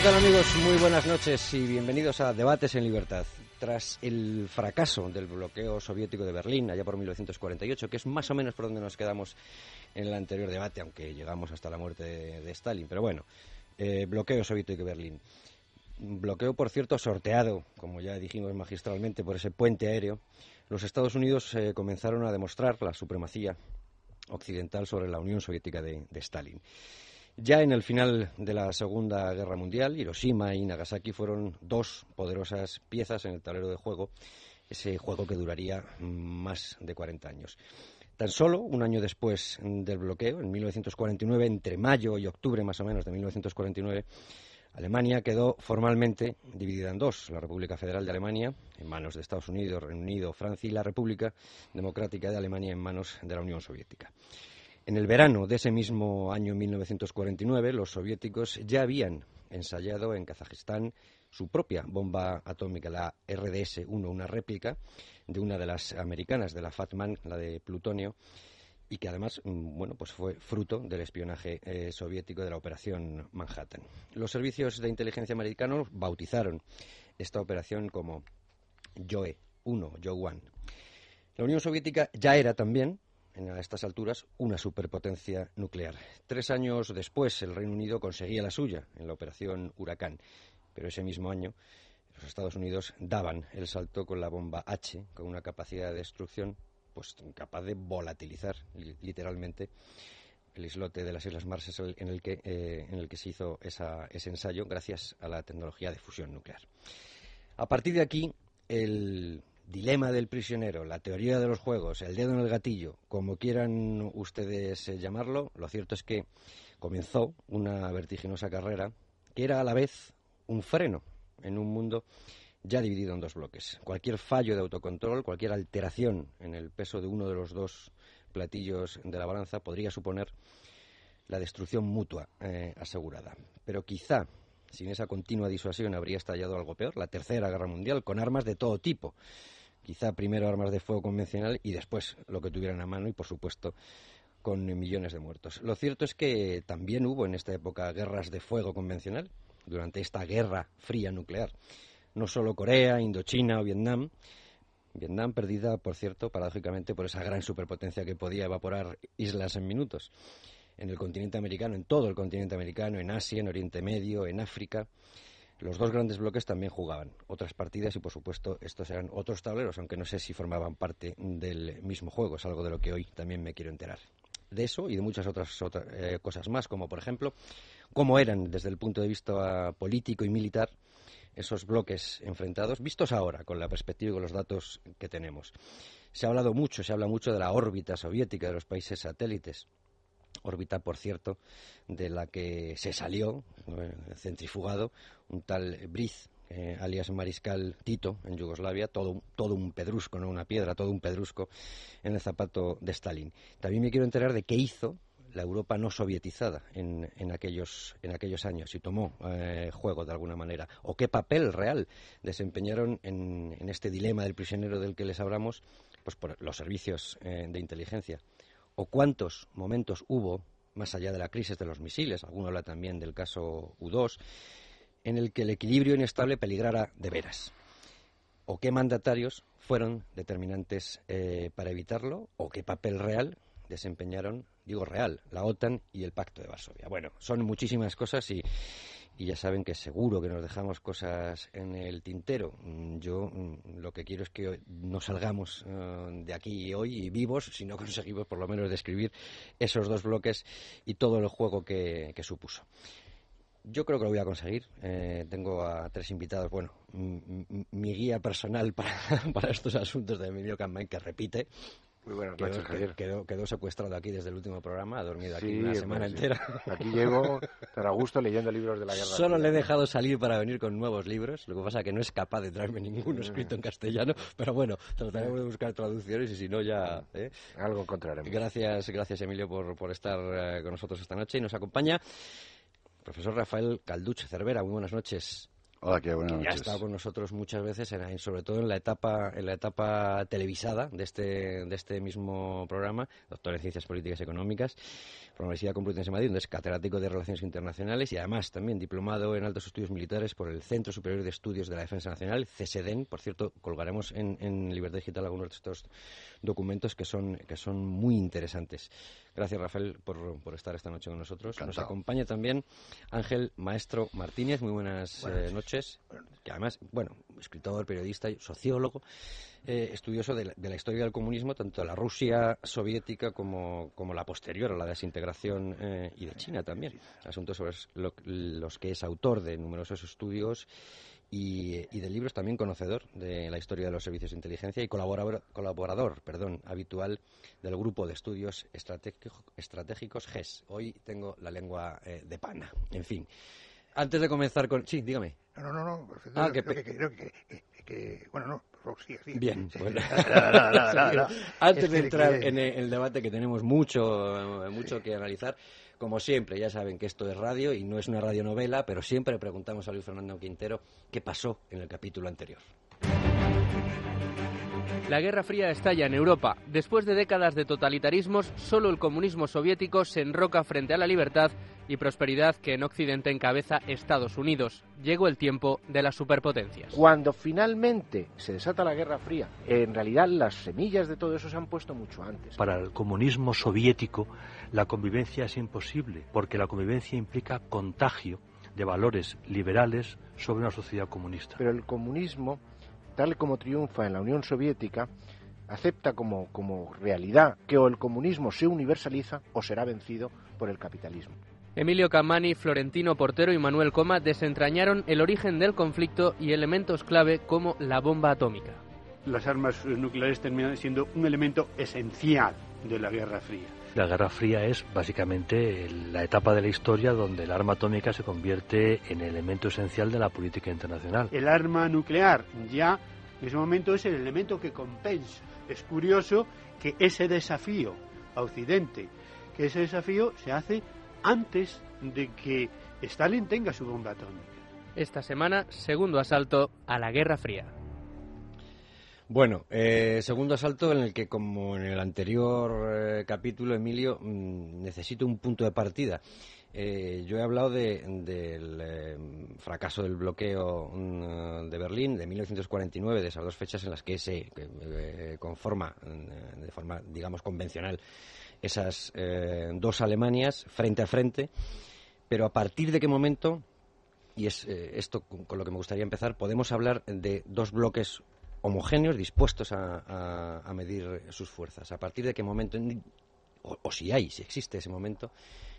¿Qué tal amigos? Muy buenas noches y bienvenidos a Debates en Libertad. Tras el fracaso del bloqueo soviético de Berlín allá por 1948, que es más o menos por donde nos quedamos en el anterior debate, aunque llegamos hasta la muerte de, Stalin, pero bueno, eh, bloqueo soviético de Berlín. Bloqueo, por cierto, sorteado, como ya dijimos magistralmente, por ese puente aéreo. Los Estados Unidos eh, comenzaron a demostrar la supremacía occidental sobre la Unión Soviética de Stalin. Ya en el final de la Segunda Guerra Mundial, Hiroshima y Nagasaki fueron dos poderosas piezas en el tablero de juego, ese juego que duraría más de 40 años. Tan solo un año después del bloqueo, en 1949, entre mayo y octubre más o menos de 1949, Alemania quedó formalmente dividida en dos, la República Federal de Alemania en manos de Estados Unidos, Reino Unido, Francia y la República Democrática de Alemania en manos de la Unión Soviética. En el verano de ese mismo año 1949, los soviéticos ya habían ensayado en Kazajistán su propia bomba atómica, la RDS-1, una réplica de una de las americanas, de la Fatman, la de plutonio, y que además mm, bueno, pues fue fruto del espionaje eh, soviético de la operación Manhattan. Los servicios de inteligencia americanos bautizaron esta operación como Joe 1, Joe 1. La Unión Soviética ya era también a estas alturas una superpotencia nuclear. Tres años después, el Reino Unido conseguía la suya en la operación Huracán, pero ese mismo año los Estados Unidos daban el salto con la bomba H, con una capacidad de destrucción pues capaz de volatilizar literalmente el islote de las Islas Marshall en el que, eh, en el que se hizo ese ensayo gracias a la tecnología de fusión nuclear. A partir de aquí, el dilema del prisionero, la teoría de los juegos, el dedo en el gatillo, como quieran ustedes eh, llamarlo, lo cierto es que comenzó una vertiginosa carrera que era a la vez un freno en un mundo ya dividido en dos bloques. Cualquier fallo de autocontrol, cualquier alteración en el peso de uno de los dos platillos de la balanza podría suponer la destrucción mutua eh, asegurada. Pero quizá sin esa continua disuasión habría estallado algo peor, la Tercera Guerra Mundial, con armas de todo tipo, quizá primero armas de fuego convencional y después lo que tuvieran a mano y, por supuesto, con millones de muertos. Lo cierto es que también hubo en esta época guerras de fuego convencional, durante esta guerra fría nuclear. No solo Corea, Indochina o Vietnam. Vietnam perdida, por cierto, paradójicamente por esa gran superpotencia que podía evaporar islas en minutos. En el continente americano, en todo el continente americano, en Asia, en Oriente Medio, en África. Los dos grandes bloques también jugaban otras partidas y, por supuesto, estos eran otros tableros, aunque no sé si formaban parte del mismo juego. Es algo de lo que hoy también me quiero enterar. De eso y de muchas otras, eh, cosas más, como por ejemplo, cómo eran desde el punto de vista político y militar esos bloques enfrentados, vistos ahora con la perspectiva y con los datos que tenemos. Se ha hablado mucho, se habla mucho de la órbita soviética de los países satélites órbita, por cierto, de la que se salió, eh, centrifugado, un tal Briz, eh, alias Mariscal Tito, en Yugoslavia, todo, todo un pedrusco, no una piedra, todo un pedrusco en el zapato de Stalin. También me quiero enterar de qué hizo la Europa no sovietizada en, en, aquellos, en aquellos años y tomó eh, juego de alguna manera, o qué papel real desempeñaron en, en, este dilema del prisionero del que les hablamos pues por los servicios de inteligencia o cuántos momentos hubo, más allá de la crisis de los misiles, alguno habla también del caso U-2, en el que el equilibrio inestable peligrara de veras. O qué mandatarios fueron determinantes eh, para evitarlo, o qué papel real desempeñaron, digo real, la OTAN y el Pacto de Varsovia. Bueno, son muchísimas cosas y, y ya saben que seguro que nos dejamos cosas en el tintero. Mm, yo mm, lo que quiero es que no salgamos eh, de aquí hoy vivos si no conseguimos por lo menos describir esos dos bloques y todo el juego que, supuso. Yo creo que lo voy a conseguir. Eh, tengo a tres invitados. Bueno, mi guía personal para, para estos asuntos de Emilio Campain, que repite, Muy buenas quedó, noches, Javier. Quedó, quedó secuestrado aquí desde el último programa, ha dormido aquí una semana pues, entera. Aquí llego tan a gusto leyendo libros de la guerra. Solo le he dejado salir para venir con nuevos libros, lo que pasa es que no es capaz de traerme ninguno escrito en castellano, pero bueno, trataremos de buscar traducciones y si no ya... ¿eh? Algo encontraremos. Gracias, gracias Emilio por, por estar eh, con nosotros esta noche y nos acompaña profesor Rafael Calduche Cervera. Muy buenas noches. Hola, qué buenas noches. Ya ha estado con nosotros muchas veces, en, sobre todo en la etapa en la etapa televisada de este de este mismo programa, doctor en Ciencias Políticas y Económicas, por la Universidad Complutense de Madrid, donde es catedrático de Relaciones Internacionales y además también diplomado en Altos Estudios Militares por el Centro Superior de Estudios de la Defensa Nacional, CSDEN. Por cierto, colgaremos en, en Libertad Digital algunos de estos documentos que son, que son muy interesantes. Gracias, Rafael, por, por estar esta noche con nosotros. Encantado. Nos acompaña también Ángel Maestro Martínez. Muy buenas, Buenas eh, noches. Que además, bueno, escritor, periodista, sociólogo, eh, estudioso de la, de la historia del comunismo, tanto de la Rusia soviética como, como la posterior a la desintegración eh, y de China también. Asuntos sobre lo- los que es autor de numerosos estudios y, y de libros también conocedor de la historia de los servicios de inteligencia y colaborador, colaborador perdón, habitual del grupo de estudios estratégico- estratégicos GES. Hoy tengo la lengua eh, de pana. En fin. Antes de comenzar con... Sí, dígame. No, no, no, no perfecto. Ah, que Creo pe- que, creo que, que- que- bueno, no. Bien, Sí. nada, nada, nada. Antes Es de que- entrar en el, debate que tenemos mucho, mucho que analizar, como siempre, ya saben que esto es radio y no es una radionovela, pero siempre preguntamos a Luis Fernando Quintero qué pasó en el capítulo anterior. La Guerra Fría estalla en Europa. Después de décadas de totalitarismos, solo el comunismo soviético se enroca frente a la libertad y prosperidad que en Occidente encabeza Estados Unidos. Llegó el tiempo de las superpotencias. Cuando finalmente se desata la Guerra Fría, en realidad las semillas de todo eso se han puesto mucho antes. Para el comunismo soviético la convivencia es imposible, porque la convivencia implica contagio de valores liberales sobre una sociedad comunista. Pero el comunismo, tal como triunfa en la Unión Soviética, acepta como, como realidad que o el comunismo se universaliza o será vencido por el capitalismo. Emilio Camani, Florentino Portero y Manuel Coma desentrañaron el origen del conflicto y elementos clave como la bomba atómica. las armas nucleares terminan siendo un elemento esencial de la Guerra Fría. La Guerra Fría es básicamente la etapa de la historia donde el arma atómica se convierte en elemento esencial de la política internacional. El arma nuclear ya en ese momento es el elemento que compensa. Es curioso que ese desafío a Occidente, que ese desafío se hace antes de que Stalin tenga su bomba atómica. Esta semana, segundo asalto a la Guerra Fría. Bueno, eh, segundo asalto en el que, como en el anterior eh, capítulo, Emilio, mm, necesito un punto de partida. Eh, yo he hablado de- del eh, fracaso del bloqueo mm, de Berlín de 1949, de esas dos fechas en las que se que, eh, conforma mm, de forma, digamos, convencional esas eh, dos Alemanias frente a frente. Pero a partir de qué momento, y es eh, esto con, lo que me gustaría empezar, podemos hablar de dos bloques homogéneos dispuestos a, a- a medir sus fuerzas. ¿A partir de qué momento, en- o, si hay, si existe ese momento,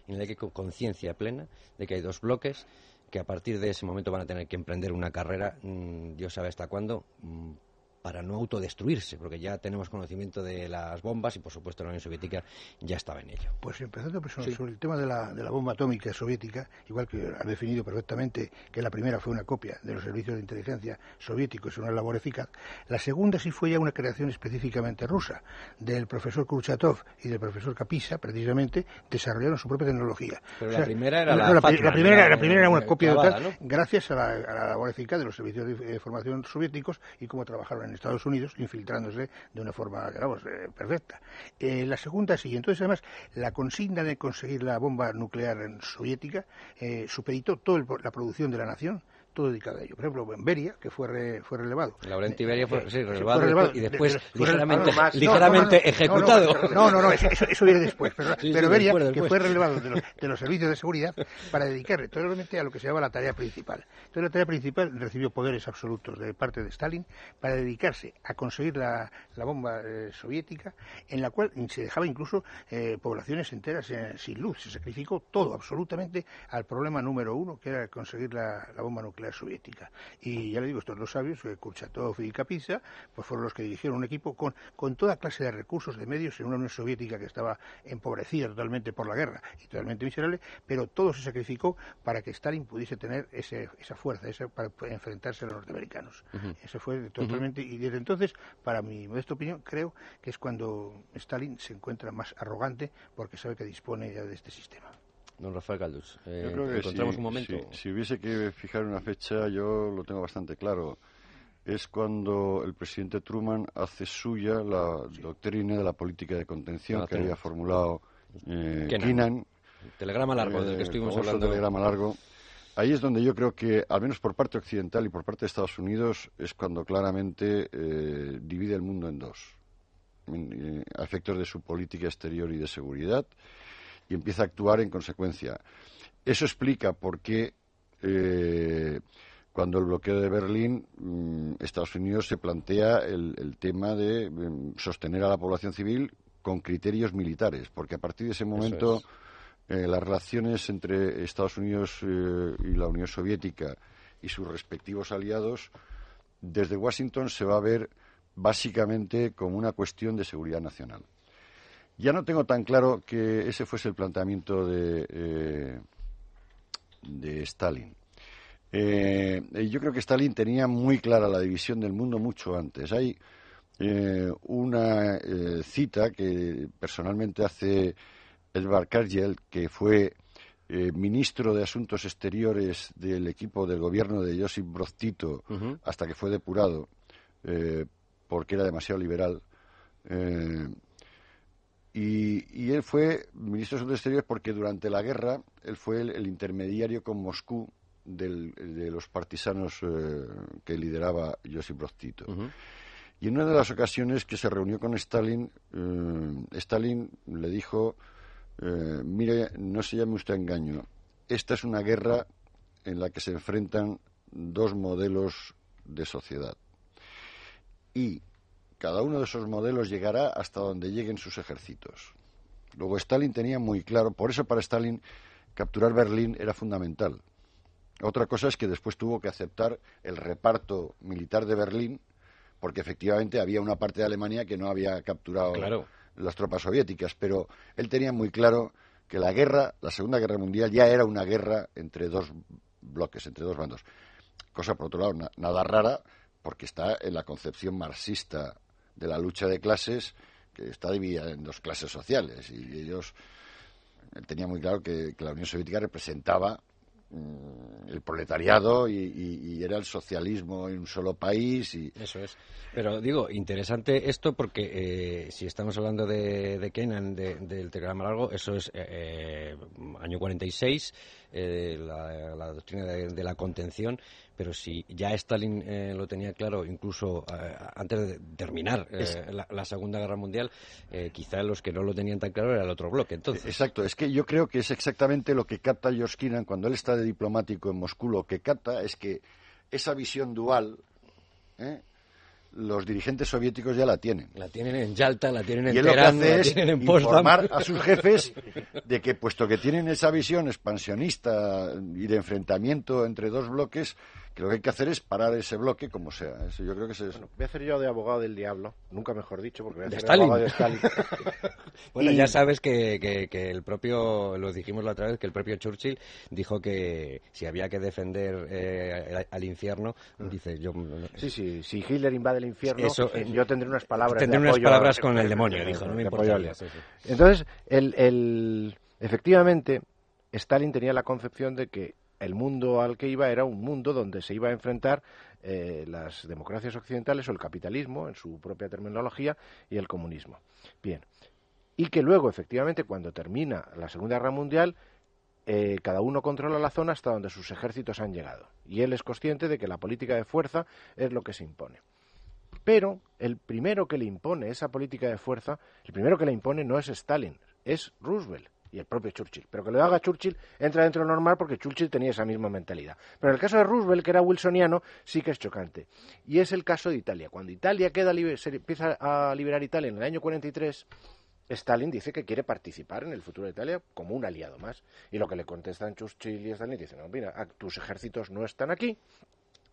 en el que con conciencia plena de que hay dos bloques que a partir de ese momento van a tener que emprender una carrera, mm, Dios sabe hasta cuándo, mm, para no autodestruirse, porque ya tenemos conocimiento de las bombas y, por supuesto, la Unión Soviética ya estaba en ello. Pues empezando pues, sobre, Sí. sobre el tema de la, de la bomba atómica soviética, igual que has definido perfectamente que la primera fue una copia de los servicios de inteligencia soviéticos, una labor eficaz, la segunda sí fue ya una creación específicamente rusa, del profesor Kurchatov y del profesor Kapisa, precisamente, desarrollaron su propia tecnología. Pero la primera era la primera, la- la primera era una eh, copia clavada, total, ¿no? gracias a la, a labor eficaz de los servicios de información soviéticos y cómo trabajaron en Estados Unidos, infiltrándose de una forma, digamos, eh, perfecta. Eh, la segunda sí, entonces además la consigna de conseguir la bomba nuclear en- soviética eh, supeditó toda la producción de la nación todo dedicado a ello. Por ejemplo, en Beria, que fue, re- fue relevado. Laurenti Beria fue, Eh, sí, fue relevado y después de- de- fue ligeramente, relevado más. No, ligeramente no, no, no, ejecutado. No, no, no, eso, eso- viene después. Pero, Sí, sí, Beria, después, que fue relevado de los, de los servicios de seguridad para dedicarle totalmente a lo que se llama la tarea principal. Entonces, la tarea principal recibió poderes absolutos de parte de Stalin para dedicarse a conseguir la, la bomba eh, soviética, en la cual se dejaba incluso eh, poblaciones enteras eh, sin luz. Se sacrificó todo absolutamente al problema número uno, que era conseguir la, la bomba nuclear. Nuclear soviética. Y ya le digo, estos dos sabios, eh, Kurchatov y Kapitsa, pues fueron los que dirigieron un equipo con, con toda clase de recursos, de medios, en una Unión Soviética que estaba empobrecida totalmente por la guerra y totalmente miserable, pero todo se sacrificó para que Stalin pudiese tener ese, esa fuerza, esa, para enfrentarse a los norteamericanos. Eso fue totalmente, y desde entonces, para mi modesta opinión, creo que es cuando Stalin se encuentra más arrogante porque sabe que dispone ya de este sistema. Don Rafael Galdus, eh, yo creo que encontramos si, un momento. Si, si, hubiese que fijar una fecha, yo lo tengo bastante claro. Es cuando el presidente Truman hace suya la sí. doctrina de la política de contención que había formulado eh, Kennan. Telegrama largo del que estuvimos hablando. telegrama largo. Ahí es donde yo creo que, al menos por parte occidental y por parte de Estados Unidos, es cuando claramente eh, divide el mundo en dos, en, a efectos de su política exterior y de seguridad y empieza a actuar en consecuencia. Eso explica por qué eh, cuando el bloqueo de Berlín, mmm, Estados Unidos se plantea el, el tema de mmm, sostener a la población civil con criterios militares, porque a partir de ese momento es. eh, las relaciones entre Estados Unidos eh, y la Unión Soviética y sus respectivos aliados, desde Washington se va a ver básicamente como una cuestión de seguridad nacional. Ya no tengo tan claro que ese fuese el planteamiento de, eh, de Stalin. Eh, yo creo que Stalin tenía muy clara la división del mundo mucho antes. Hay eh, una cita que personalmente hace Edvard Kargel, que fue eh, ministro de Asuntos Exteriores del equipo del gobierno de Josip Broz Tito uh -huh. hasta que fue depurado porque era demasiado liberal. Y, y, él fue ministro de Asuntos Exteriores porque durante la guerra él fue el, el intermediario con Moscú del, de los partisanos eh, que lideraba Josip Broz Tito. Uh -huh. Y en una de las ocasiones que se reunió con Stalin, eh, Stalin le dijo, eh, mire, no se llame usted a engaño, esta es una guerra en la que se enfrentan dos modelos de sociedad. Y cada uno de esos modelos llegará hasta donde lleguen sus ejércitos. Luego Stalin tenía muy claro, por eso para Stalin capturar Berlín era fundamental. Otra cosa es que después tuvo que aceptar el reparto militar de Berlín, porque efectivamente había una parte de Alemania que no había capturado claro. las tropas soviéticas, pero él tenía muy claro que la guerra, la Segunda Guerra Mundial, ya era una guerra entre dos bloques, entre dos bandos. Cosa, por otro lado, na nada rara, porque está en la concepción marxista de la lucha de clases, que está dividida en dos clases sociales, y ellos él tenía muy claro que, la Unión Soviética representaba Mm, el proletariado y, era el socialismo en un solo país. Y... Eso es. Pero digo, interesante esto porque eh, si estamos hablando de, de Kenan, de, del telegrama largo, eso es eh, año 46, eh, la, la, doctrina de, de, la contención, pero si ya Stalin eh, lo tenía claro, incluso eh, antes de terminar eh, la, la, Segunda Guerra Mundial, quizá los que no lo tenían tan claro era el otro bloque. Entonces. Exacto, es que yo creo que es exactamente lo que capta George cuando él está de diplomático en Moscú, lo que capta es que esa visión dual, ¿eh? Los dirigentes soviéticos ya la tienen. La tienen en Yalta, la tienen en y lo que hace la es tienen en informar a sus jefes de que, puesto que tienen esa visión expansionista y de enfrentamiento entre dos bloques, que lo que hay que hacer es parar ese bloque como sea. Eso yo creo que es bueno, voy a hacer yo de abogado del diablo, nunca mejor dicho, porque voy a de hacer Stalin. abogado de Stalin. bueno, y... ya sabes que, que, que, el propio, lo dijimos la otra vez, que el propio Churchill dijo que si había que defender eh, al infierno, mm. dice yo... No, sí, sí, si Hitler invade el infierno, Eso, eh, yo tendré unas palabras Tendré de unas apoyo, palabras con el demonio, dijo, no me importa. Sí, sí. Entonces, el, el, efectivamente, Stalin tenía la concepción de que el mundo al que iba era un mundo donde se iba a enfrentar eh, las democracias occidentales o el capitalismo, en su propia terminología, y el comunismo. Bien. Y que luego, efectivamente, cuando termina la Segunda Guerra Mundial, eh, cada uno controla la zona hasta donde sus ejércitos han llegado. Y él es consciente de que la política de fuerza es lo que se impone. Pero el primero que le impone esa política de fuerza, el primero que le impone no es Stalin, es Roosevelt y el propio Churchill. Pero que lo haga Churchill entra dentro de lo normal porque Churchill tenía esa misma mentalidad. Pero en el caso de Roosevelt, que era wilsoniano, sí que es chocante. Y es el caso de Italia. Cuando Italia queda se empieza a liberar Italia en el año 43, Stalin dice que quiere participar en el futuro de Italia como un aliado más. Y lo que le contestan Churchill y Stalin dicen, no, mira, tus ejércitos no están aquí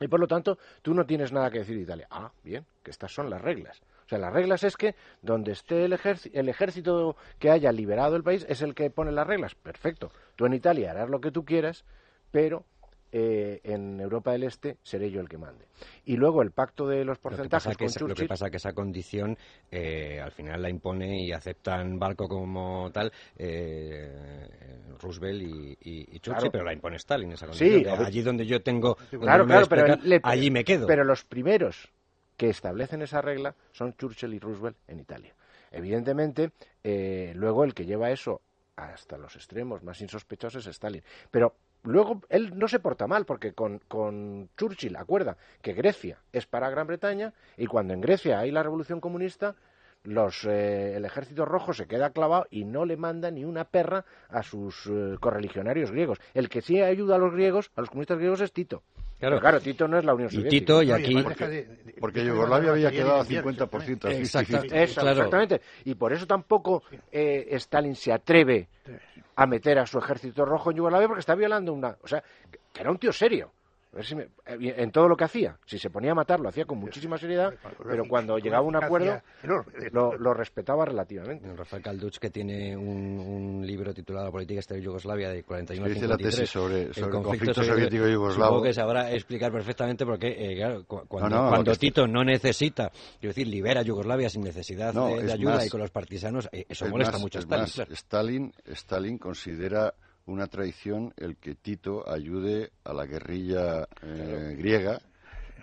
y por lo tanto tú no tienes nada que decir de Italia. Ah, bien, que estas son las reglas. O sea, las reglas es que donde esté el, el ejército que haya liberado el país es el que pone las reglas. Perfecto. Tú en Italia harás lo que tú quieras, pero eh, en Europa del Este seré yo el que mande. Y luego el pacto de los porcentajes lo que pasa con que, Lo que pasa es que esa condición eh, al final la impone y aceptan Barco como tal eh, Roosevelt y, Churchill, pero la impone Stalin esa condición. Sí, allí donde yo tengo... Claro, claro, pero allí me quedo. Pero los primeros que establecen esa regla son Churchill y Roosevelt en Italia. Evidentemente, luego el que lleva eso hasta los extremos más insospechosos es Stalin. Pero Luego, él no se porta mal, porque con, con, Churchill acuerda que Grecia es para Gran Bretaña, y cuando en Grecia hay la revolución comunista, los, eh, el ejército rojo se queda clavado y no le manda ni una perra a sus eh, correligionarios griegos. El que sí ayuda a los griegos, a los comunistas griegos, es Tito. Claro, claro Tito no es la Unión Soviética. Y Tito, y aquí... Porque, Yugoslavia había quedado a 50%. Exactamente. Y por eso tampoco eh, Stalin se atreve a meter a su ejército rojo en Yugoslavia porque está violando una... O sea, que era un tío serio. Eh, en todo lo que hacía. Si se ponía a matar, lo hacía con muchísima seriedad, pero cuando llegaba a un acuerdo, lo, respetaba relativamente. Rafael Kalduch, que tiene un, libro titulado Política Exterior de Yugoslavia de 41 a 53, la tesis sobre, el conflicto, soviético yugoslavo. Supongo que sabrá explicar perfectamente porque, eh, claro, cuando, Tito no necesita, quiero decir, libera a Yugoslavia sin necesidad de, ayuda y con los partisanos, eh, eso molesta mucho a Stalin. Stalin. Stalin considera una traición el que Tito ayude a la guerrilla eh, griega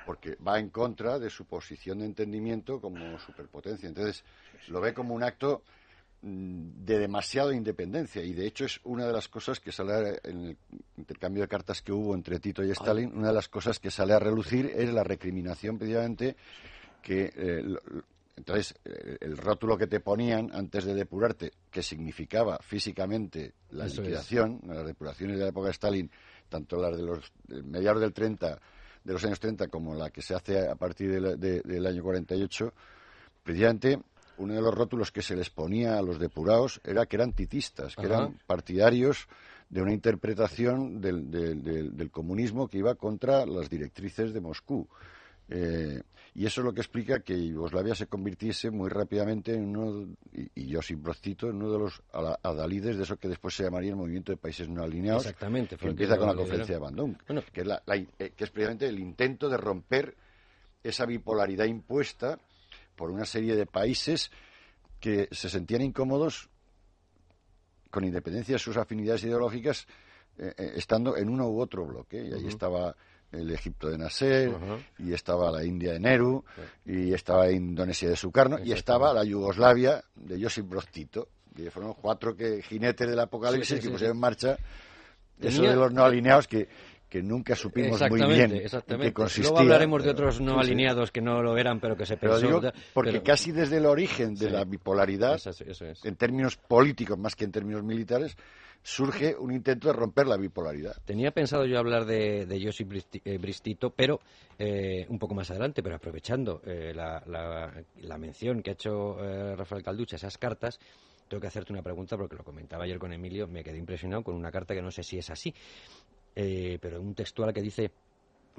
porque va en contra de su posición de entendimiento como superpotencia. Entonces, lo ve como un acto mm, de demasiada independencia. Y de hecho es una de las cosas que sale en el intercambio de cartas que hubo entre Tito y Stalin, una de las cosas que sale a relucir es la recriminación precisamente que eh, entonces, eh, el rótulo que te ponían antes de depurarte, que significaba físicamente la liquidación, las depuraciones de la época de Stalin, tanto las de los mediados del 30, de los años 30, como la que se hace a partir del año 48, precisamente uno de los rótulos que se les ponía a los depurados era que eran titistas, que eran partidarios de una interpretación del, del, comunismo que iba contra las directrices de Moscú. Eh, y eso es lo que explica que Yugoslavia se convirtiese muy rápidamente en uno, y, y Josip Broz Tito, en uno de los adalides de eso que después se llamaría el movimiento de países no alineados. Exactamente. Que empieza con la conferencia de Bandung, que, es eh, que es precisamente el intento de romper esa bipolaridad impuesta por una serie de países que se sentían incómodos con independencia de sus afinidades ideológicas, eh, eh, estando en uno u otro bloque. Y ahí estaba el Egipto de Nasser, y estaba la India de Nehru, y estaba Indonesia de Sukarno, y estaba la Yugoslavia de Josip Broz Tito. Y fueron cuatro que, jinetes del apocalipsis que pusieron en marcha. Eso de los no alineados que, que nunca supimos muy bien exactamente. Luego hablaremos de otros no alineados que no lo eran, pero que se pensó. porque casi desde el origen de la bipolaridad, en términos políticos más que en términos militares, surge un intento de romper la bipolaridad. Tenía pensado yo hablar de, de Josip eh, Bristito, pero eh, un poco más adelante, pero aprovechando eh, la, la, mención que ha hecho Rafael Calducha, esas cartas, tengo que hacerte una pregunta porque lo comentaba ayer con Emilio, me quedé impresionado con una carta que no sé si es así, pero un textual que dice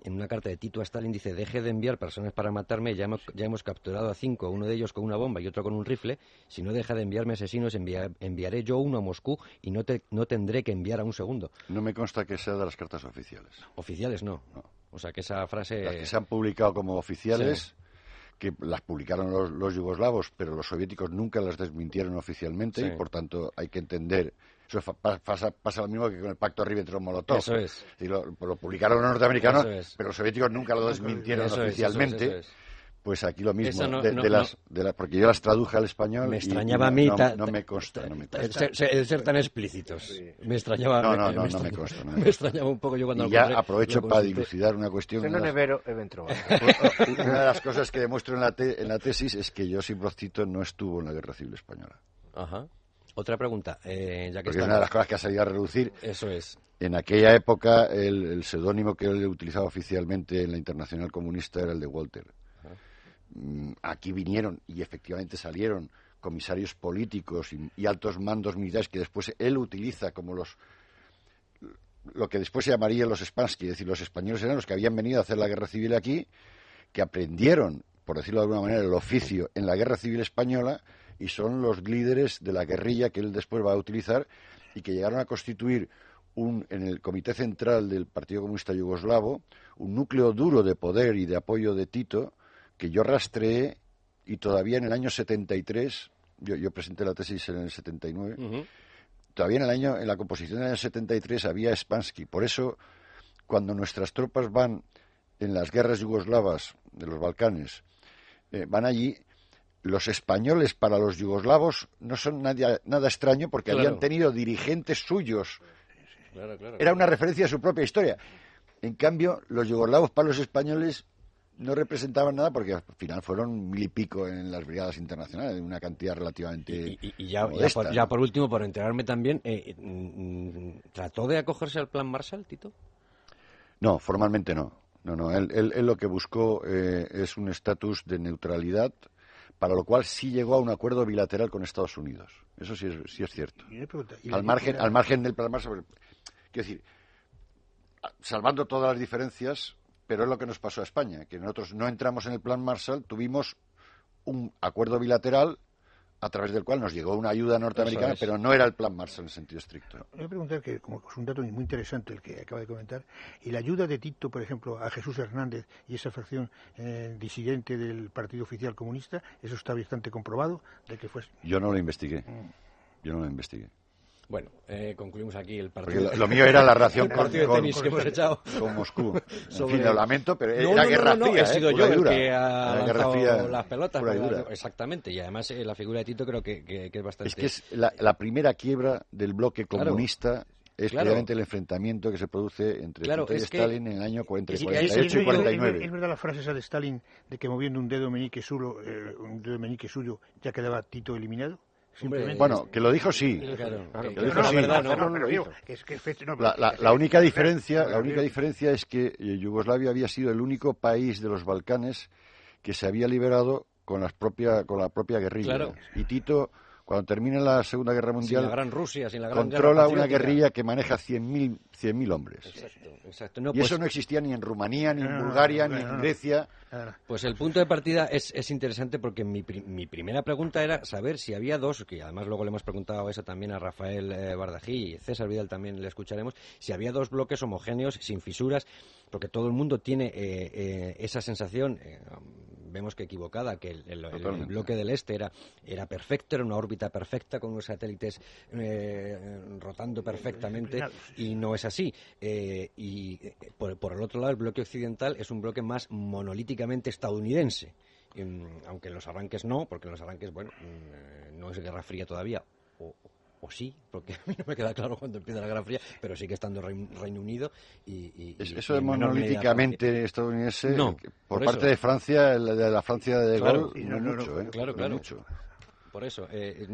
en una carta de Tito a Stalin dice, deje de enviar personas para matarme, ya hemos, ya hemos capturado a cinco, uno de ellos con una bomba y otro con un rifle, si no deja de enviarme asesinos, enviaré yo uno a Moscú y no, te, no tendré que enviar a un segundo. No me consta que sea de las cartas oficiales. Oficiales no. O sea, que esa frase... Las que se han publicado como oficiales... que las publicaron los, yugoslavos, pero los soviéticos nunca las desmintieron oficialmente y por tanto hay que entender eso pasa, pasa, lo mismo que con el pacto Ribbentrop-Molotov. Eso es. Y lo, publicaron los norteamericanos, pero los soviéticos nunca lo desmintieron oficialmente. pues aquí lo mismo, de, las, de porque yo las traduje al español. Me extrañaba a mí. No, me consta. El, ser, tan explícitos. Me extrañaba. No, no, no, me, consta. me extrañaba un poco yo cuando Y ya aprovecho para dilucidar una cuestión. Una de, una de las cosas que demuestro en la, en la tesis es que Josip Broz Tito no estuvo en la Guerra Civil Española. Ajá. Otra pregunta, eh, ya que Porque es una de las cosas que ha salido a reducir. Eso es. En aquella época, el, seudónimo que él utilizaba oficialmente en la Internacional Comunista era el de Walter. Mm, aquí vinieron y efectivamente salieron comisarios políticos y, altos mandos militares que después él utiliza como los lo que después se llamaría los Spansky, es decir, los españoles eran los que habían venido a hacer la guerra civil aquí, que aprendieron, por decirlo de alguna manera, el oficio en la guerra civil española y son los líderes de la guerrilla que él después va a utilizar y que llegaron a constituir un, en el Comité Central del Partido Comunista Yugoslavo un núcleo duro de poder y de apoyo de Tito que yo rastreé y todavía en el año 73, yo, yo presenté la tesis en el 79, todavía en el año, en la composición del año 73 había Spansky. Por eso, cuando nuestras tropas van en las guerras yugoslavas de los Balcanes, eh, van allí, los españoles para los yugoslavos no son nada, nada extraño porque habían tenido dirigentes suyos. Era una referencia a su propia historia. En cambio, los yugoslavos para los españoles no representaban nada porque al final fueron mil y pico en las brigadas internacionales, una cantidad relativamente. Y, ya, por, último, por enterarme también, eh, mm, ¿trató de acogerse al plan Marshall, Tito? No, formalmente no. No, no. Él, lo que buscó eh, es un estatus de neutralidad, para lo cual sí llegó a un acuerdo bilateral con Estados Unidos. Eso sí es, sí es cierto. al margen, al margen del plan Marshall. Quiero decir, salvando todas las diferencias, pero es lo que nos pasó a España, que nosotros no entramos en el plan Marshall, tuvimos un acuerdo bilateral a través del cual nos llegó una ayuda norteamericana, pero no era el plan Marshall en sentido estricto. voy a preguntar, que como es un dato muy interesante el que acaba de comentar, y la ayuda de Tito, por ejemplo, a Jesús Hernández y esa fracción eh, disidente del Partido Oficial Comunista, ¿eso está bastante comprobado? de que fue... Yo no lo investigué. Mm. Yo no lo investigué. Bueno, eh, concluimos aquí el partido. lo mío era la relación con, de tenis que hemos echado. con Moscú. En fin, lo lamento, pero era guerra no, fría. he sido ¿eh? yo el que ha lanzado las pelotas. Exactamente, y además eh, la figura de Tito creo que, que, es bastante. Es que es la, primera quiebra del bloque comunista. es claramente el enfrentamiento que se produce entre Tito y Stalin en el año 48 y 49. ¿Es, verdad la frase esa de Stalin de que moviendo un dedo meñique suyo, un dedo meñique suyo ya quedaba Tito eliminado? Bueno, que lo dijo sí. La única diferencia, la única diferencia es que eh, Yugoslavia había sido el único país de los Balcanes que se había liberado con las propia con la propia guerrilla. Y Tito cuando termina la Segunda Guerra Mundial, la Gran Rusia, sin la gran controla una guerrilla que maneja 100.000 mil hombres. Exacto, y eso pues no existía ni en Rumanía, ni en Bulgaria, ni en Grecia. Pues el punto de partida es, es interesante porque mi, mi, primera pregunta era saber si había dos, que además luego le hemos preguntado eso también a Rafael eh, Bardají y César Vidal también le escucharemos, si había dos bloques homogéneos, sin fisuras, porque todo el mundo tiene eh, eh, esa sensación vemos que equivocada, que el, bloque del este era, era perfecto, era una órbita perfecta con unos satélites eh, rotando perfectamente y no es así. Eh, y eh, por, el otro lado, el bloque occidental es un bloque más monolíticamente estadounidense. aunque en los arranques no, porque en los arranques, bueno, mm, no es Guerra Fría todavía, o, o sí, porque a mí no me queda claro cuando empieza la Guerra Fría, pero sigue estando Reino, Unido y, eso de monolíticamente estadounidense por, parte de Francia, de la Francia de Gaulle, no, mucho, ¿eh? claro, claro. Mucho. Por eso, eh,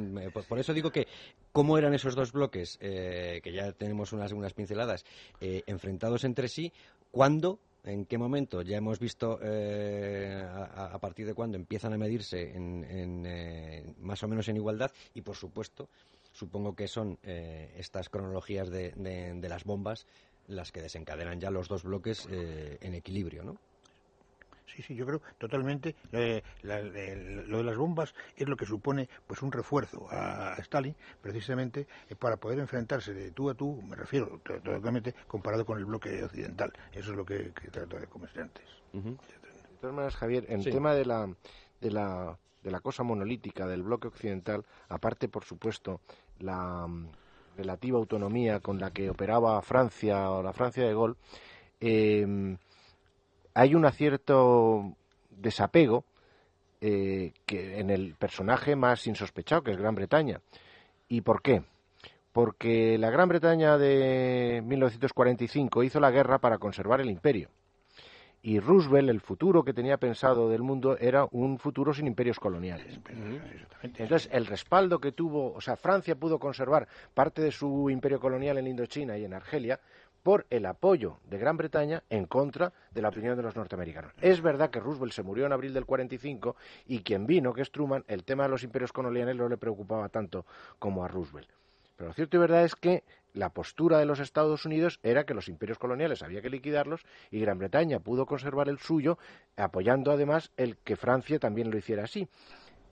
por, eso digo que cómo eran esos dos bloques, eh, que ya tenemos unas, unas pinceladas, enfrentados entre sí, cuándo ¿En qué momento? Ya hemos visto a, partir de cuándo empiezan a medirse en, más o menos en igualdad y, por supuesto, Supongo que son eh, estas cronologías de, de, las bombas las que desencadenan ya los dos bloques eh, en equilibrio, ¿no? Sí, sí, yo creo totalmente. Eh, lo de las bombas es lo que supone pues un refuerzo a, Stalin, precisamente para poder enfrentarse de tú a tú, me refiero totalmente comparado con el bloque occidental. Eso es lo que, que trato de comentar antes. De todas maneras, Javier, en el tema de la, de la de la cosa monolítica del bloque occidental, aparte, por supuesto, la mm, relativa autonomía con la que operaba Francia o la Francia de Gaulle, eh, hay un cierto desapego eh, que en el personaje más insospechado, que es Gran Bretaña. ¿Y por qué? Porque la Gran Bretaña de 1945 hizo la guerra para conservar el imperio y Roosevelt, el futuro que tenía pensado del mundo, era un futuro sin imperios coloniales. Entonces, el respaldo que tuvo, o sea, Francia pudo conservar parte de su imperio colonial en Indochina y en Argelia por el apoyo de Gran Bretaña en contra de la opinión de los norteamericanos. Es verdad que Roosevelt se murió en abril del 45 y quien vino, que es Truman, el tema de los imperios coloniales no le preocupaba tanto como a Roosevelt. Pero lo cierto y verdad es que la postura de los Estados Unidos era que los imperios coloniales había que liquidarlos y Gran Bretaña pudo conservar el suyo, apoyando además el que Francia también lo hiciera así.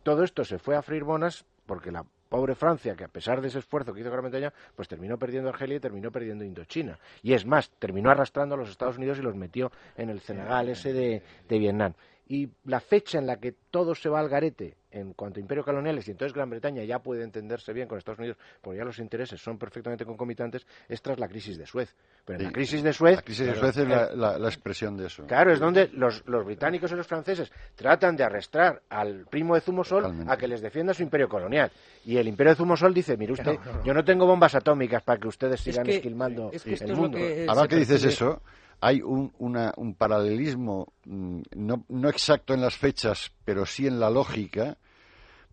Todo esto se fue a freír bonas porque la pobre Francia, que a pesar de ese esfuerzo que hizo Gran Bretaña, pues terminó perdiendo Argelia y terminó perdiendo Indochina. Y es más, terminó arrastrando a los Estados Unidos y los metió en el Senegal ese de Vietnam. Y la fecha en la que todo se va al garete en cuanto a imperios coloniales y entonces Gran Bretaña ya puede entenderse bien con Estados Unidos porque ya los intereses son perfectamente concomitantes es tras la crisis de Suez. Pero en la crisis de Suez... La crisis de Suez es la, la- la expresión de eso. Claro, es donde los, los británicos y los franceses tratan de arrastrar al primo de Zumosol Totalmente. a que les defienda su imperio colonial. Y el imperio de Zumosol dice, mire usted, no, no, no. yo no tengo bombas atómicas para que ustedes sigan que- esquilmando es que esto el es mundo. que- Ahora se que dices eso, hay un, una- un paralelismo mm, no, no exacto en las fechas, pero sí en la lógica,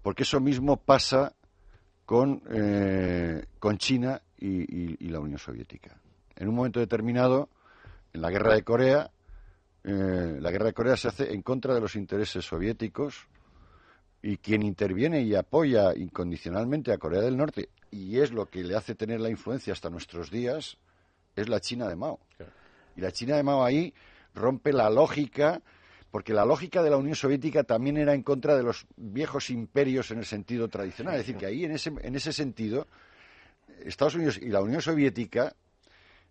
porque eso mismo pasa con, eh, China y, la Unión Soviética. En un momento determinado, en la guerra de Corea, eh, la guerra de Corea se hace en contra de los intereses soviéticos y quien interviene y apoya incondicionalmente a Corea del Norte, y es lo que le hace tener la influencia hasta nuestros días, es la China de Mao. Y la China de Mao ahí rompe la lógica, porque la lógica de la Unión Soviética también era en contra de los viejos imperios en el sentido tradicional. Es decir, que ahí, en ese, en ese sentido, Estados Unidos y la Unión Soviética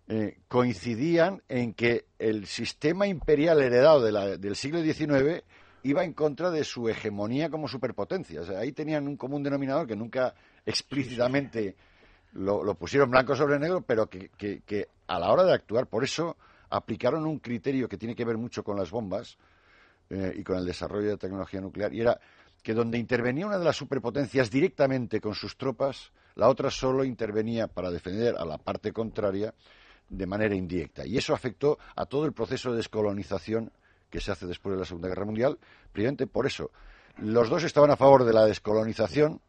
eh, coincidían en que el sistema imperial heredado del siglo XIX iba en contra de su hegemonía como superpotencia. Ahí tenían un común denominador que nunca explícitamente lo, pusieron blanco sobre negro, pero que a la hora de actuar, por eso aplicaron un criterio que tiene que ver mucho con las bombas eh, y con el desarrollo de tecnología nuclear, y era que donde intervenía una de las superpotencias directamente con sus tropas, la otra solo intervenía para defender a la parte contraria de manera indirecta. Y eso afectó a todo el proceso de descolonización que se hace después de la Segunda Guerra Mundial, precisamente por eso. Los dos estaban a favor de la descolonización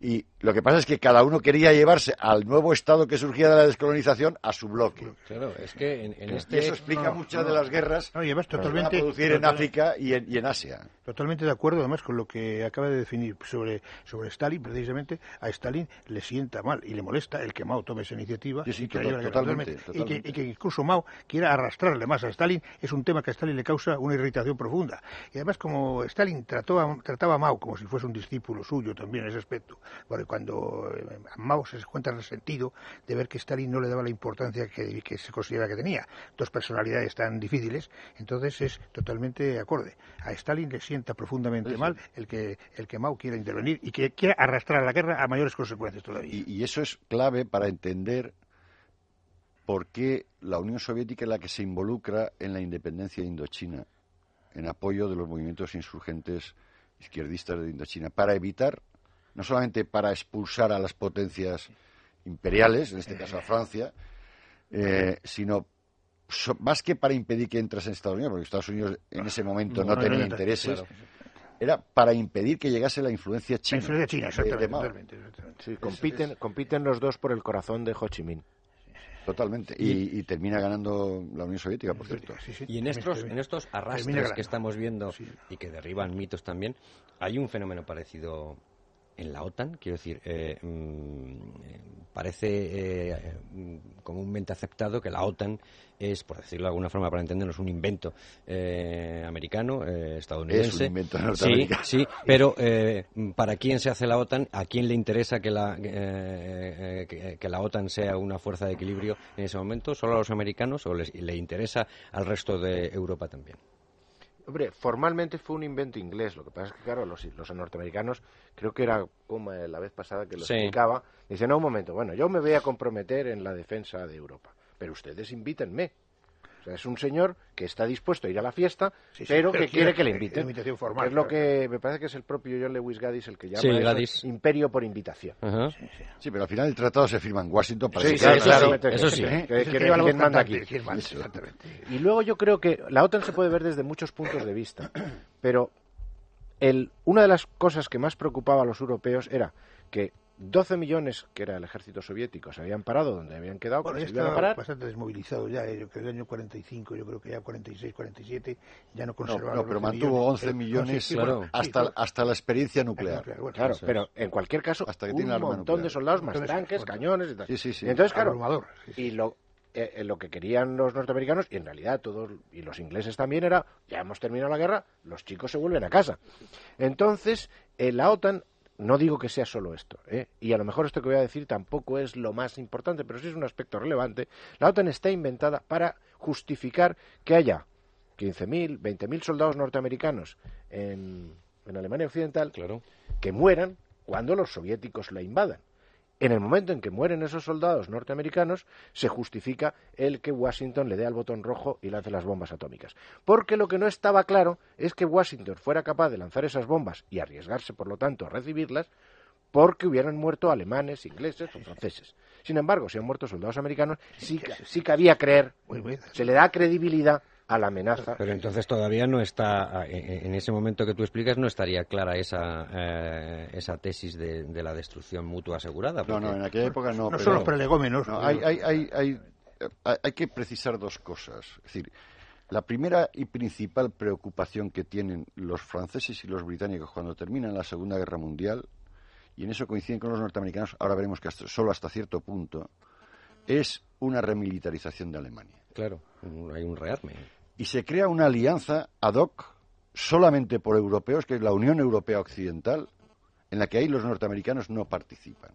y lo que pasa es que cada uno quería llevarse al nuevo Estado que surgía de la descolonización a su bloque. Claro, es que en, en Y este... eso explica no, muchas no. de las guerras No, y además que se van a totalmente- producir en total- África y en, y en Asia. Totalmente de acuerdo, además, con lo que acaba de definir sobre, sobre Stalin. Precisamente a Stalin le sienta mal y le molesta el que Mao tome esa iniciativa Sí, sí, y, que totalmente, totalmente. y que incluso Mao quiera arrastrarle más a Stalin es un tema que a Stalin le causa una irritación profunda. Y además, como Stalin trató a- trataba a Mao como si fuese un discípulo suyo también en ese aspecto, porque cuando eh, Mao se encuentra resentido de ver que Stalin no le daba la importancia que, que se considera que tenía. Dos personalidades tan difíciles, entonces es totalmente acorde. A Stalin le sienta profundamente mal el que, el que Mao quiera intervenir y que quiera arrastrar la guerra a mayores consecuencias todavía. Y, y eso es clave para entender por qué la Unión Soviética es la que se involucra en la independencia de Indochina, en apoyo de los movimientos insurgentes izquierdistas de Indochina, para evitar, no solamente para expulsar a las potencias imperiales, en este caso a Francia, eh, sino so- más que para impedir que entrase en Estados Unidos, porque Estados Unidos en ese momento no, No, no, tenía no, no, intereses, claro. era para impedir que llegase la influencia La china. influencia china, de- de exactamente. Mao. totalmente, exactamente. Sí, compiten, compiten los dos por el corazón de Ho Chi Minh. Totalmente. Y, y termina ganando la Unión Soviética, por cierto. Sí, sí. Y en estos, en estos arrastres que estamos viendo Sí. y que derriban mitos también, hay un fenómeno parecido en la OTAN. Quiero decir, eh, mm, parece eh, mm, comúnmente aceptado que la OTAN es, por decirlo de alguna forma para entendernos, un invento eh, americano, eh, estadounidense. Es un invento Sí, norteamericano. sí, pero eh, ¿para quién se hace la OTAN? ¿A quién le interesa que la, que, que la OTAN sea una fuerza de equilibrio en ese momento? ¿Solo a los americanos o les- le interesa al resto de Europa también? Hombre, formalmente fue un invento inglés. Lo que pasa es que, claro, los, los norteamericanos, creo que era como la vez pasada que lo Sí. explicaba, dicen, no, un momento, bueno, yo me voy a comprometer en la defensa de Europa, pero ustedes invítenme. Sea, es un señor que está dispuesto a ir a la fiesta, Sí, sí, pero, pero que quiere quiere- que le eh, inviten. invitación formal, Que es lo claro. que me parece que es el propio John Lewis Gaddis el que llama Sí, Gaddis. imperio por invitación. Ajá. Sí, pero al final el tratado se firma en Washington para Sí, que sí, quede eso claro. sí, eso sí. Exactamente. Y luego yo creo que la OTAN se puede ver desde muchos puntos de vista, pero el, una de las cosas que más preocupaba a los europeos era que 12 millones, que era el ejército soviético, se habían parado donde habían quedado, Bueno, que ya a parar. bastante desmovilizado ya, eh, yo creo que el año 45, yo creo que ya 46, 47, ya no No, conservaba no, los pero 11 mantuvo 11 Eh, millones claro. sí, hasta, claro. hasta la experiencia nuclear. Nuclear, bueno, Claro, pero en cualquier caso, Hasta que un tiene montón de soldados, más Entonces, tanques, bueno. cañones y tal. Sí, sí, sí. Y entonces, claro, abrumador, sí, sí. y lo, eh, eh, lo que querían los norteamericanos, y en realidad todos, y los ingleses también, era, ya hemos terminado la guerra, los chicos se vuelven a casa. Entonces, eh, la OTAN, no digo que sea solo esto, ¿eh? y a lo mejor esto que voy a decir tampoco es lo más importante, pero sí es un aspecto relevante, la OTAN está inventada para justificar que haya 15.000, 20.000 soldados norteamericanos en, en Alemania Occidental Claro. que mueran cuando los soviéticos la invadan. En el momento en que mueren esos soldados norteamericanos, se justifica el que Washington le dé al botón rojo y lance las bombas atómicas. Porque lo que no estaba claro es que Washington fuera capaz de lanzar esas bombas y arriesgarse, por lo tanto, a recibirlas, porque hubieran muerto alemanes, ingleses o franceses. Sin embargo, si han muerto soldados americanos, sí, sí cabía creer, se le da credibilidad a la amenaza. Pero entonces todavía no está, en en ese momento que tú explicas, no estaría clara esa, eh, esa tesis de, de la destrucción mutua asegurada. No, no, en aquella época no. No pero- son los prelegómenos. No, hay, hay, hay, hay, hay- hay que precisar dos cosas. Es decir, la primera y principal preocupación que tienen los franceses y los británicos cuando terminan la Segunda Guerra Mundial, y en eso coinciden con los norteamericanos, ahora veremos que hasta- solo hasta cierto punto, es una remilitarización de Alemania. Claro, hay un rearme. Y se crea una alianza ad hoc solamente por europeos, que es la Unión Europea Occidental, en la que ahí los norteamericanos no participan.